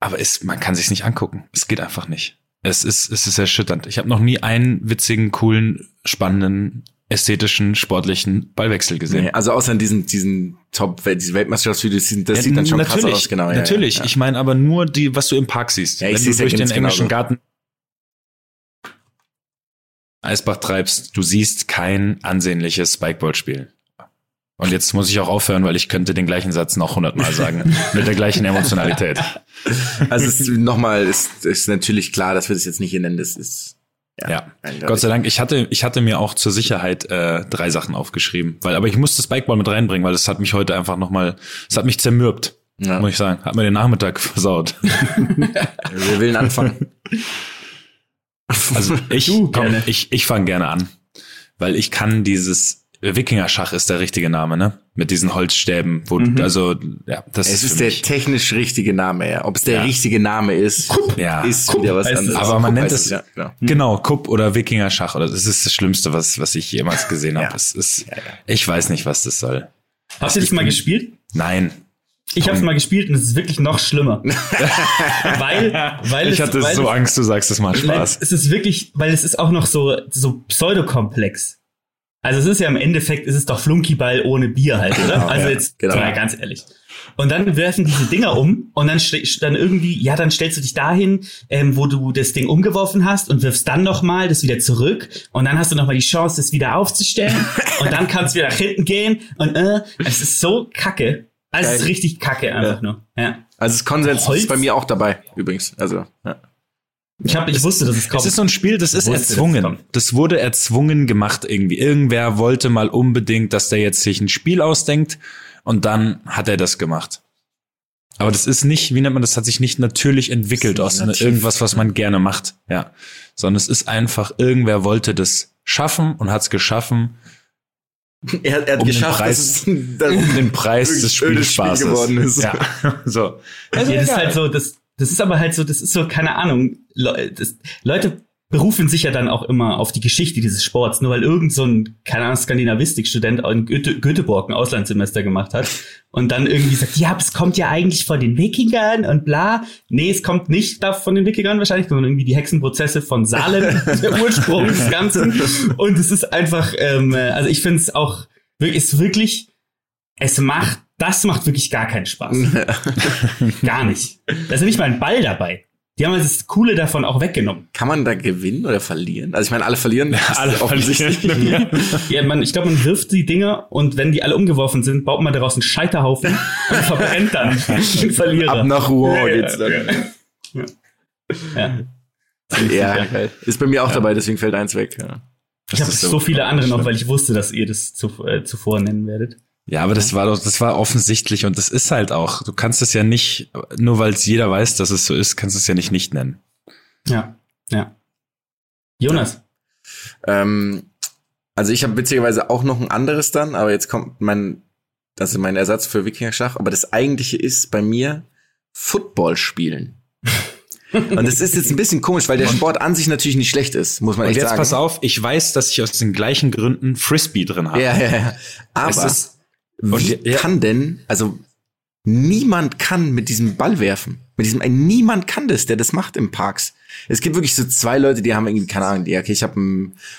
Aber es, man kann sich's nicht angucken. Es geht einfach nicht. Es ist, es ist erschütternd. Ich habe noch nie einen witzigen, coolen, spannenden, ästhetischen, sportlichen Ballwechsel gesehen. Nee, also außer in diesen, diesen Top, diese Weltmeisterschaftsvideos, das, Ja, sieht dann schon krass natürlich, aus, genau. Ja, natürlich. Ja. Ich meine aber nur die, was du im Park siehst. Ja, ich Wenn du durch den englischen genauso. Garten Eisbach treibst, du siehst kein ansehnliches Spikeball-Spiel. Und jetzt muss ich auch aufhören, weil ich könnte den gleichen Satz noch hundertmal sagen. [LAUGHS] mit der gleichen Emotionalität. Also es ist, nochmal, ist, ist natürlich klar, dass wir das jetzt nicht hier nennen. Das ist Ja. eindeutig. Gott sei Dank, ich hatte, ich hatte mir auch zur Sicherheit äh, drei Sachen aufgeschrieben. Weil, aber ich musste Spikeball mit reinbringen, weil das hat mich heute einfach nochmal, es hat mich zermürbt, Ja. muss ich sagen. Hat mir den Nachmittag [LAUGHS] versaut. Wir will anfangen. Also ich, komm, ich, ich fange gerne an. Weil ich kann dieses Wikinger-Schach ist der richtige Name, ne? Mit diesen Holzstäben, wo, Mhm. also, ja, das Es ist, ist der mich. technisch richtige Name, ja. Ob es der Ja. richtige Name ist, Ja. ist wieder was heißt es. anderes. Aber man Kupp nennt es- ja, genau. Genau, Kupp oder Wikinger-Schach. Oder das ist das Schlimmste, was, was ich jemals gesehen habe. Ja. Es ist, Ja, ja. ich weiß nicht, was das soll. Habt ihr das mal gespielt? Nein. Ich habe es mal gespielt und es ist wirklich noch schlimmer. [LAUGHS] weil, weil Ich es, hatte weil so es, Angst, du sagst, es Nein, Spaß. Es ist wirklich, weil es ist auch noch so, so pseudokomplex. Also es ist ja im Endeffekt, es ist doch Flunkyball ohne Bier halt, oder? Genau, also ja, jetzt, genau. mal ganz ehrlich. Und dann werfen diese Dinger um und dann, dann irgendwie, ja, dann stellst du dich dahin, ähm, wo du das Ding umgeworfen hast und wirfst dann nochmal das wieder zurück und dann hast du nochmal die Chance, das wieder aufzustellen [LAUGHS] und dann kannst du wieder nach hinten gehen und äh, es ist so kacke. Also es ist richtig kacke einfach nur. Ja. Also das Konsens Holz? ist bei mir auch dabei, übrigens. Also, ja. Ich, hab, ich wusste, dass es kommt. Es ist so ein Spiel, das ist wusste, erzwungen. dass es Das, wurde erzwungen gemacht irgendwie. Irgendwer wollte mal unbedingt, dass der jetzt sich ein Spiel ausdenkt und dann hat er das gemacht. Aber das ist nicht, wie nennt man das, hat sich nicht natürlich entwickelt Das aus einer- nativ. irgendwas, was man gerne macht. Ja. Sondern es ist einfach, irgendwer wollte das schaffen und hat es geschaffen, [LAUGHS] Er, er hat Um den geschafft, Preis- dass es [LAUGHS] dass um den Preis des ödes Spiel Spielspaßes. geworden ist. Ja. [LAUGHS] So. ja, das ist halt so, das, das ist aber halt so, das ist so, keine Ahnung, Le das, Leute berufen sich ja dann auch immer auf die Geschichte dieses Sports, nur weil irgend so ein, keine Ahnung, Skandinavistikstudent in Goethe, Göteborg ein Auslandssemester gemacht hat und dann irgendwie sagt, ja, es kommt ja eigentlich von den Wikingern und bla. Nee, es kommt nicht da von den Wikingern wahrscheinlich, sondern irgendwie die Hexenprozesse von Salem, [LAUGHS] der Ursprung des Ganzen. Und es ist einfach, ähm, äh, also ich finde es auch, wirklich- ist wirklich, es macht, das macht wirklich gar keinen Spaß. [LAUGHS] Gar nicht. Da ist ja nicht mal ein Ball dabei. Die haben das Coole davon auch weggenommen. Kann man da gewinnen oder verlieren? Also ich meine, alle verlieren. das alle ist offensichtlich. verlieren. [LAUGHS] Ja, man, ich glaube, man wirft die Dinger und wenn die alle umgeworfen sind, baut man daraus einen Scheiterhaufen [LAUGHS] und verbrennt dann den Verlierer. Ab nach Rouen Ja, ja, geht's dann. Ja. Ja. Ja, ist bei mir auch dabei, deswegen fällt eins weg. Ja. Ich habe so, so viele andere noch, weil ich wusste, dass ihr das zu, äh, zuvor nennen werdet. Ja, aber das war doch, das war offensichtlich und das ist halt auch. Du kannst es ja nicht, nur weil es jeder weiß, dass es so ist, kannst du es ja nicht nicht nennen. Ja, ja. Jonas, Ähm, also ich habe witzigerweise auch noch ein anderes dann, aber jetzt kommt mein, das ist mein Ersatz für Wikinger-Schach, aber das eigentliche ist bei mir Football spielen. [LAUGHS] Und das ist jetzt ein bisschen komisch, weil der Sport an sich natürlich nicht schlecht ist, muss man Und echt jetzt sagen. pass auf, ich weiß, dass ich aus den gleichen Gründen Frisbee drin habe. Ja, ja, ja. Es Aber ist- wie und ja- kann denn, also niemand kann mit diesem Ball werfen. Mit diesem, ein, niemand kann das, der das macht im Parks. Es gibt wirklich so zwei Leute, die haben irgendwie, keine Ahnung, die, okay, ich habe,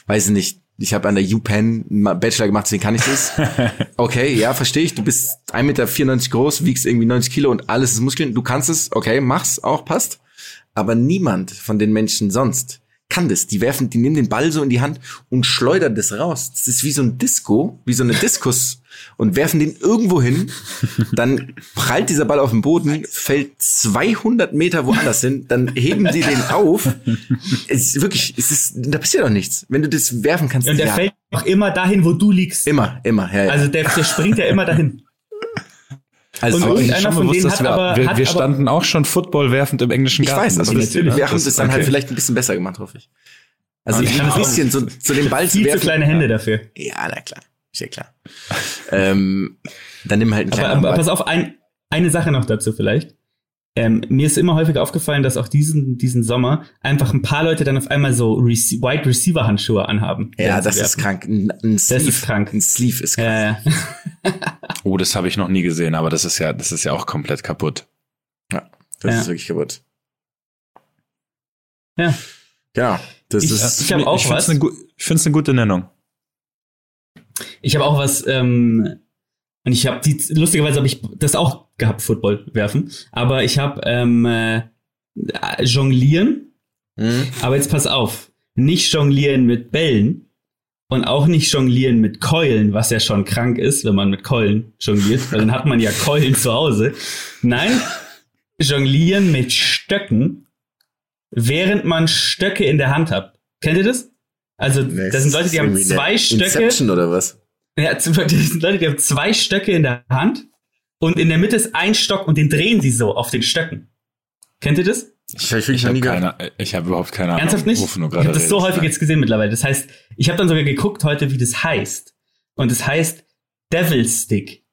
weiß ich nicht, ich habe an der UPenn einen Bachelor gemacht, deswegen kann ich das. [LAUGHS] Okay, ja, verstehe ich. Du bist 1,94 Meter groß, wiegst irgendwie 90 Kilo und alles ist Muskeln. Du kannst es, okay, mach's, auch passt. Aber niemand von den Menschen sonst kann das. Die werfen, die nehmen den Ball so in die Hand und schleudern das raus. Das ist wie so ein Disco, wie so eine Diskus [LAUGHS] und werfen den irgendwo hin. Dann prallt dieser Ball auf den Boden, fällt 200 Meter woanders hin, dann heben sie den auf. Es ist wirklich, es ist, da passiert doch nichts. Wenn du das werfen kannst, und der ja, fällt auch immer dahin, wo du liegst. immer, immer, ja, ja. Also der, der springt ja immer dahin. Also und aber irgendeiner von bewusst, denen dass hat wir, aber- wir, wir aber- standen auch schon Football werfend im englischen ich Garten. weiß, das aber wisst ihr, wir ne? haben es dann halt okay. vielleicht ein bisschen besser gemacht, hoffe ich. Also ich ich ein bisschen so zu dem Ball zu Viel zu werfen. kleine Hände dafür. Ja, na klar. Ist ja klar. ähm, dann nimm halt einen Aber, kleinen aber Ball. pass auf, ein, eine Sache noch dazu vielleicht. Ähm, mir ist immer häufiger aufgefallen, dass auch diesen, diesen Sommer einfach ein paar Leute dann auf einmal so Rece Wide Receiver Handschuhe anhaben. Ja, das ist krank. Ein, ein Sleeve, ist krank. Ein Sleeve ist krank. Ja, ja. [LAUGHS] Oh, das habe ich noch nie gesehen, aber das ist ja, das ist ja auch komplett kaputt. Das Ja. ist wirklich kaputt. Ja. Ja, das Ich- ist. ich ich ich finde es eine gute Nennung. Ich habe auch was, ähm, und ich habe die, lustigerweise habe ich das auch gehabt, Football werfen, aber ich habe ähm, äh, Jonglieren, Hm? aber jetzt pass auf, nicht Jonglieren mit Bällen und auch nicht Jonglieren mit Keulen, was ja schon krank ist, wenn man mit Keulen jongliert, weil dann hat man ja Keulen zu Hause. Nein, Jonglieren mit Stöcken, während man Stöcke in der Hand hat. Kennt ihr das? Also, Nee, das sind Leute, die haben zwei Stöcke. Inception oder was? Ja, [LAUGHS] das sind Leute, die haben zwei Stöcke in der Hand und in der Mitte ist ein Stock und den drehen sie so auf den Stöcken. Kennt ihr das? Ich, ich, Ich habe keine, ich habe überhaupt keine Ahnung. Ernsthaft nicht? Ich habe das so häufig jetzt gesehen mittlerweile. Das heißt, ich habe dann sogar geguckt heute, wie das heißt. Und es heißt Devil Stick.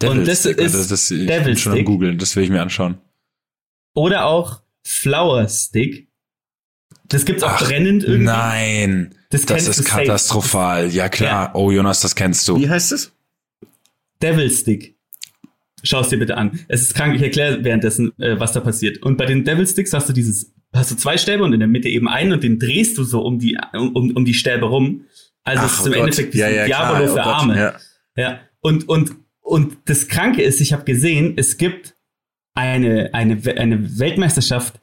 Devil und das Stick, ist also das, ich Devil bin schon am Stick. googeln, das will ich mir anschauen. Oder auch Flower Stick. Das gibt's auch Ach, brennend irgendwie. Nein, Das das, ist du safe. katastrophal. Ja klar. Ja. Oh Jonas, das kennst du. Wie heißt es? Devil Stick. Schau es dir bitte an. Es ist krank, ich erkläre währenddessen, äh, was da passiert. Und bei den Devil Sticks hast du dieses, hast du zwei Stäbe und in der Mitte eben einen und den drehst du so um die, um, um die Stäbe rum. Also es ist im oh. Endeffekt wie ja, ja, ein klar. Diabolo Oh für Gott. Arme. Ja. Ja. Und, und, und das Kranke ist, ich habe gesehen, es gibt eine, eine, eine Weltmeisterschaft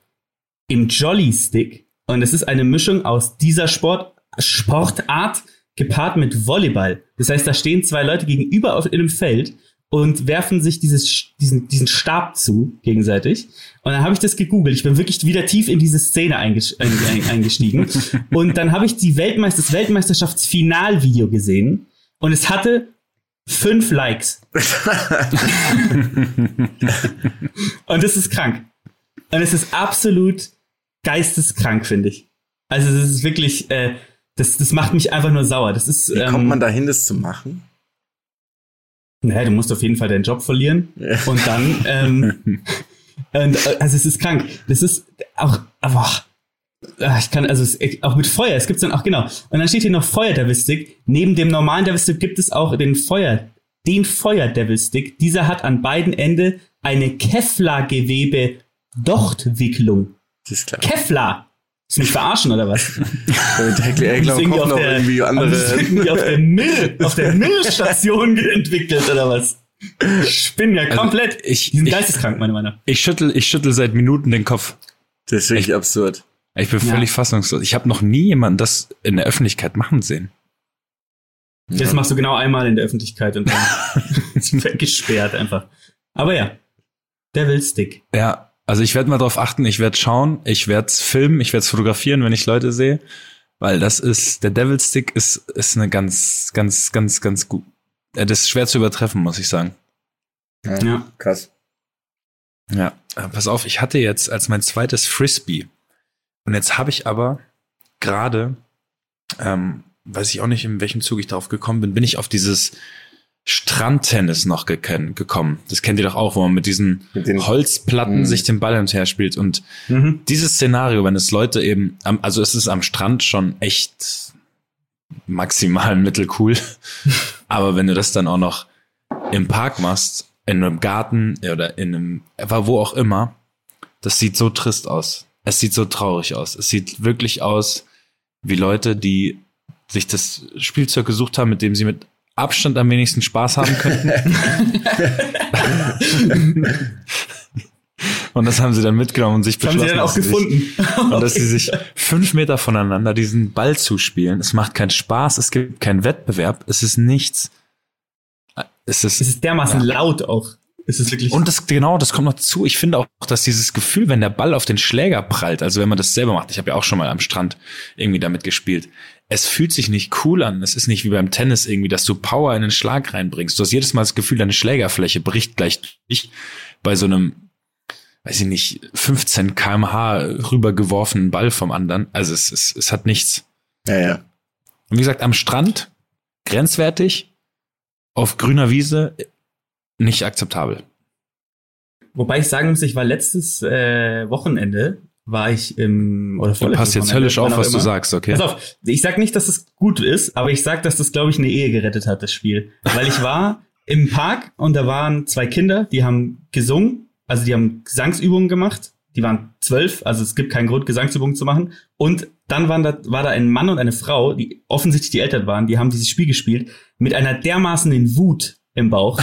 im Jolly Stick. Und es ist eine Mischung aus dieser Sport, Sportart gepaart mit Volleyball. Das heißt, da stehen zwei Leute gegenüber auf, in einem Feld und werfen sich dieses, diesen, diesen Stab zu gegenseitig. Und dann habe ich das gegoogelt. Ich bin wirklich wieder tief in diese Szene eingestiegen. und dann habe ich die Weltmeister das Weltmeisterschaftsfinalvideo gesehen und es hatte fünf Likes. [LAUGHS] und das ist krank. Und es ist absolut geisteskrank, finde ich. Also es ist wirklich, äh, das, das macht mich einfach nur sauer. Das ist, Wie kommt ähm, man dahin, das zu machen? Naja, du musst auf jeden Fall deinen Job verlieren. Ja. Und dann, ähm, [LAUGHS] und, äh, also es ist krank. Das ist auch, aber ah, ich kann, also es, auch mit Feuer, es gibt dann auch, genau. Und dann steht hier noch Feuer Devil Stick. Neben dem normalen Devil Stick gibt es auch den Feuer, den Feuer Devil Stick. Dieser hat an beiden Enden eine Kevlar-Gewebe Dochtwicklung. Das ist klar. Kevlar. Ist mich verarschen oder was? [LAUGHS] Damit Heckler Eggler irgendwie auf noch der, irgendwie andere. Irgendwie auf der Müll, auf der [LAUGHS] Müllstation entwickelt oder was? Ich bin ja also komplett. ich, die sind ich, geisteskrank, meine Meinung. Ich schüttel, ich schüttel seit Minuten den Kopf. Das ist wirklich ich, absurd. Ich bin völlig ja. fassungslos. Ich habe noch nie jemanden das in der Öffentlichkeit machen sehen. Das ja. machst du genau einmal in der Öffentlichkeit und dann [LAUGHS] ist weggesperrt einfach. Aber ja, Devil Stick. Ja, also ich werde mal drauf achten, ich werde schauen, ich werde filmen, ich werde fotografieren, wenn ich Leute sehe, weil das ist der Devil Stick ist ist eine ganz ganz ganz ganz gut. Das ist schwer zu übertreffen, muss ich sagen. Ja, ja. krass. Ja, äh, pass auf, ich hatte jetzt als mein zweites Frisbee und jetzt habe ich aber gerade ähm, weiß ich auch nicht, in welchem Zug ich darauf gekommen bin, bin ich auf dieses Strandtennis noch gekommen. Das kennt ihr doch auch, wo man mit diesen mit Holzplatten mh. sich den Ball hin und her spielt. Und mhm. dieses Szenario, wenn es Leute eben, also es ist am Strand schon echt maximal [LAUGHS] mittelcool. Aber wenn du das dann auch noch im Park machst, in einem Garten oder in einem, wo auch immer, das sieht so trist aus. Es sieht so traurig aus. Es sieht wirklich aus wie Leute, die sich das Spielzeug gesucht haben, mit dem sie mit Abstand am wenigsten Spaß haben könnten. [LAUGHS] und das haben sie dann mitgenommen und sich beschlossen. Haben sie dann auch gefunden. Sich, [LAUGHS] und dass sie sich fünf Meter voneinander diesen Ball zuspielen. Es macht keinen Spaß, es gibt keinen Wettbewerb, es ist nichts. Es ist, es ist dermaßen ja. laut auch. Es ist wirklich. Und das, genau, das kommt noch zu. Ich finde auch, dass dieses Gefühl, wenn der Ball auf den Schläger prallt, also wenn man das selber macht, ich habe ja auch schon mal am Strand irgendwie damit gespielt, es fühlt sich nicht cool an. Es ist nicht wie beim Tennis irgendwie, dass du Power in den Schlag reinbringst. Du hast jedes Mal das Gefühl, deine Schlägerfläche bricht gleich durch bei so einem, weiß ich nicht, 15 kmh rübergeworfenen Ball vom anderen. Also es, es, es hat nichts. Ja, ja. Und wie gesagt, am Strand grenzwertig, auf grüner Wiese nicht akzeptabel. Wobei ich sagen muss, ich war letztes äh, Wochenende war ich im oder Du passt jetzt höllisch auf, was immer. du sagst, okay? Pass auf, ich sag nicht, dass es gut ist, aber ich sag, dass das, glaube ich, eine Ehe gerettet hat, das Spiel. Weil ich war [LAUGHS] im Park und da waren zwei Kinder, die haben gesungen, also die haben Gesangsübungen gemacht. Die waren zwölf, also es gibt keinen Grund, Gesangsübungen zu machen. Und dann waren da, war da ein Mann und eine Frau, die offensichtlich die Eltern waren, die haben dieses Spiel gespielt mit einer dermaßenen Wut im Bauch.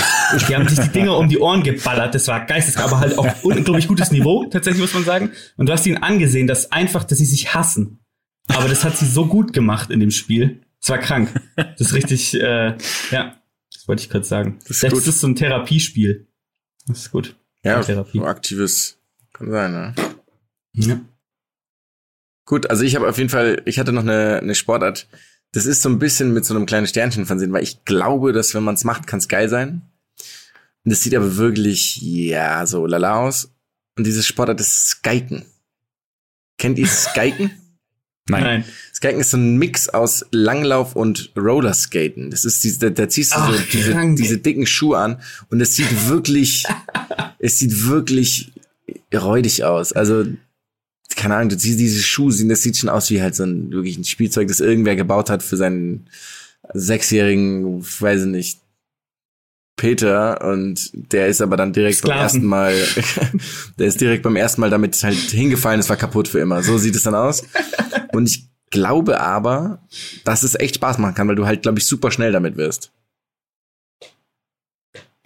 Die haben sich die Dinger um die Ohren geballert. Das war geisteskrank, aber halt auch [LAUGHS] unglaublich gutes Niveau, tatsächlich muss man sagen. Und du hast ihnen angesehen, dass einfach, dass sie sich hassen. Aber das hat sie so gut gemacht in dem Spiel. Das war krank. Das ist richtig, äh, ja, das wollte ich kurz sagen. Das ist, Vielleicht ist so ein Therapiespiel. Das ist gut. Ja, Therapie. so aktives kann sein, ne? Ja. Gut, also ich habe auf jeden Fall, ich hatte noch eine, eine Sportart, das ist so ein bisschen mit so einem kleinen Sternchen versehen, weil ich glaube, dass wenn man es macht, kann es geil sein. Und das sieht aber wirklich, ja, so lala aus. Und dieses Sportart ist Skiken. Kennt ihr Skiken? [LAUGHS] Nein. Nein. Skiken ist so ein Mix aus Langlauf und Rollerskaten. Das ist diese, da, da ziehst du Ach, so diese, diese dicken Schuhe an und es sieht wirklich, [LAUGHS] es sieht wirklich räudig aus. Also keine Ahnung, du siehst diese Schuhe, das sieht schon aus wie halt so ein wirklich ein Spielzeug, das irgendwer gebaut hat für seinen sechsjährigen, weiß ich nicht, Peter und der ist aber dann direkt Sklaven. beim ersten Mal, [LAUGHS] der ist direkt beim ersten Mal damit halt hingefallen, es war kaputt für immer. So sieht es dann aus. Und ich glaube aber, dass es echt Spaß machen kann, weil du halt, glaube ich, super schnell damit wirst.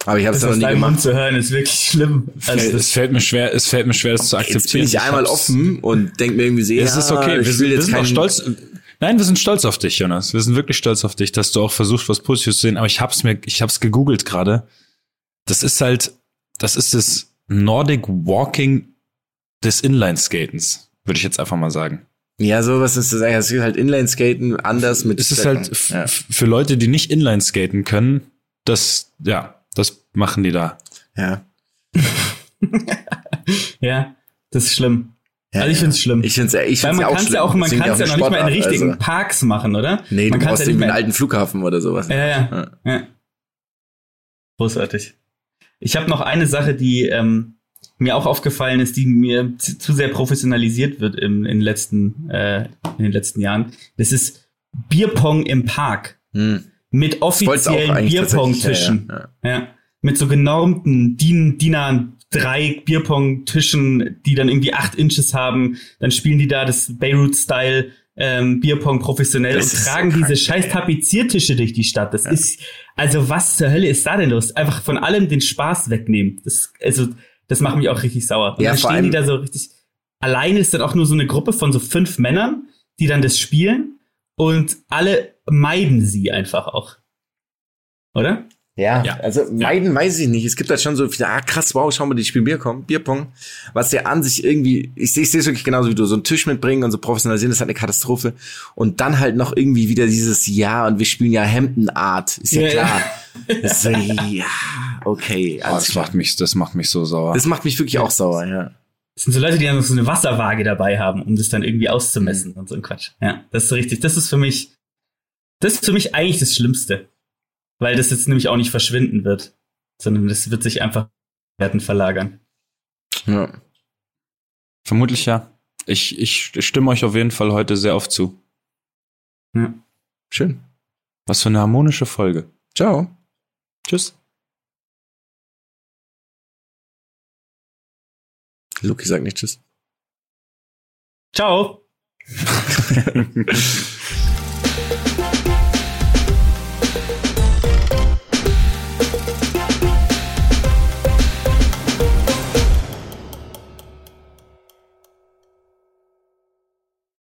Aber ich habe es noch nie gemacht. Mund zu hören ist wirklich schlimm. Also es fällt mir schwer, es fällt mir schwer, das zu akzeptieren. Jetzt bin ich einmal offen und denk mir irgendwie sehr, es ist okay. Wir, will jetzt wir sind auch stolz. Nein, wir sind stolz auf dich, Jonas. Wir sind wirklich stolz auf dich, dass du auch versuchst, was Positives zu sehen. Aber ich hab's mir, ich hab's gegoogelt gerade. das ist halt, das ist das Nordic Walking des Inline-Skatens, würde ich jetzt einfach mal sagen. Ja, sowas ist das eigentlich. Es ist halt Inline-Skaten anders mit. Es ist halt ja. für Leute, die nicht Inline-Skaten können, das, ja, das machen die da. Ja. [LAUGHS] ja, das ist schlimm. Ja, also ich finde es schlimm. Ich finde es ich Weil man auch schlimm. Ja auch, man kann es ja noch nicht mal in richtigen also. Parks machen, oder? Nee, man du brauchst ja irgendwie einen alten Flughafen oder sowas. Ja, ja. ja. ja. Großartig. Ich habe noch eine Sache, die ähm, mir auch aufgefallen ist, die mir zu sehr professionalisiert wird im, in, den letzten, äh, in den letzten Jahren. Das ist Bierpong im Park. Hm. Mit offiziellen Bierpong-Tischen. Ja, ja. ja, Mit so genormten DIN, DIN drei Bierpong-Tischen, die dann irgendwie acht Inches haben. Dann spielen die da das Beirut-Style ähm, Bierpong professionell das und tragen so diese scheiß Tapeziertische durch die Stadt. Das ja. ist, also was zur Hölle ist da denn los? Einfach von allem den Spaß wegnehmen. Das, also, das macht mich auch richtig sauer. Und ja, dann stehen die da so richtig, alleine ist dann auch nur so eine Gruppe von so fünf Männern, die dann das spielen und alle meiden sie einfach auch. Oder? Ja, ja, also meiden ja. weiß ich nicht. Es gibt halt schon so viele, ah krass, wow, schau mal, die spielen Bierpong, Bierpong. Was der an sich irgendwie, ich sehe es wirklich genauso wie du, so einen Tisch mitbringen und so professionalisieren, das ist halt eine Katastrophe. Und dann halt noch irgendwie wieder dieses Ja und wir spielen ja Hemden Art, ist ja, ja klar. Ja. So, ja, okay. Oh, das macht mich, das macht mich so sauer. Das macht mich wirklich auch sauer, ja. Das sind so Leute, die dann noch so eine Wasserwaage dabei haben, um das dann irgendwie auszumessen und so ein Quatsch. Ja, das ist so richtig. Das ist für mich, das ist für mich eigentlich das Schlimmste weil das jetzt nämlich auch nicht verschwinden wird, sondern das wird sich einfach Werten verlagern. Ja. Vermutlich ja. Ich, ich stimme euch auf jeden Fall heute sehr oft zu. Ja. Schön. Was für eine harmonische Folge. Ciao. Tschüss. Luki sagt nicht Tschüss. Ciao. [LAUGHS]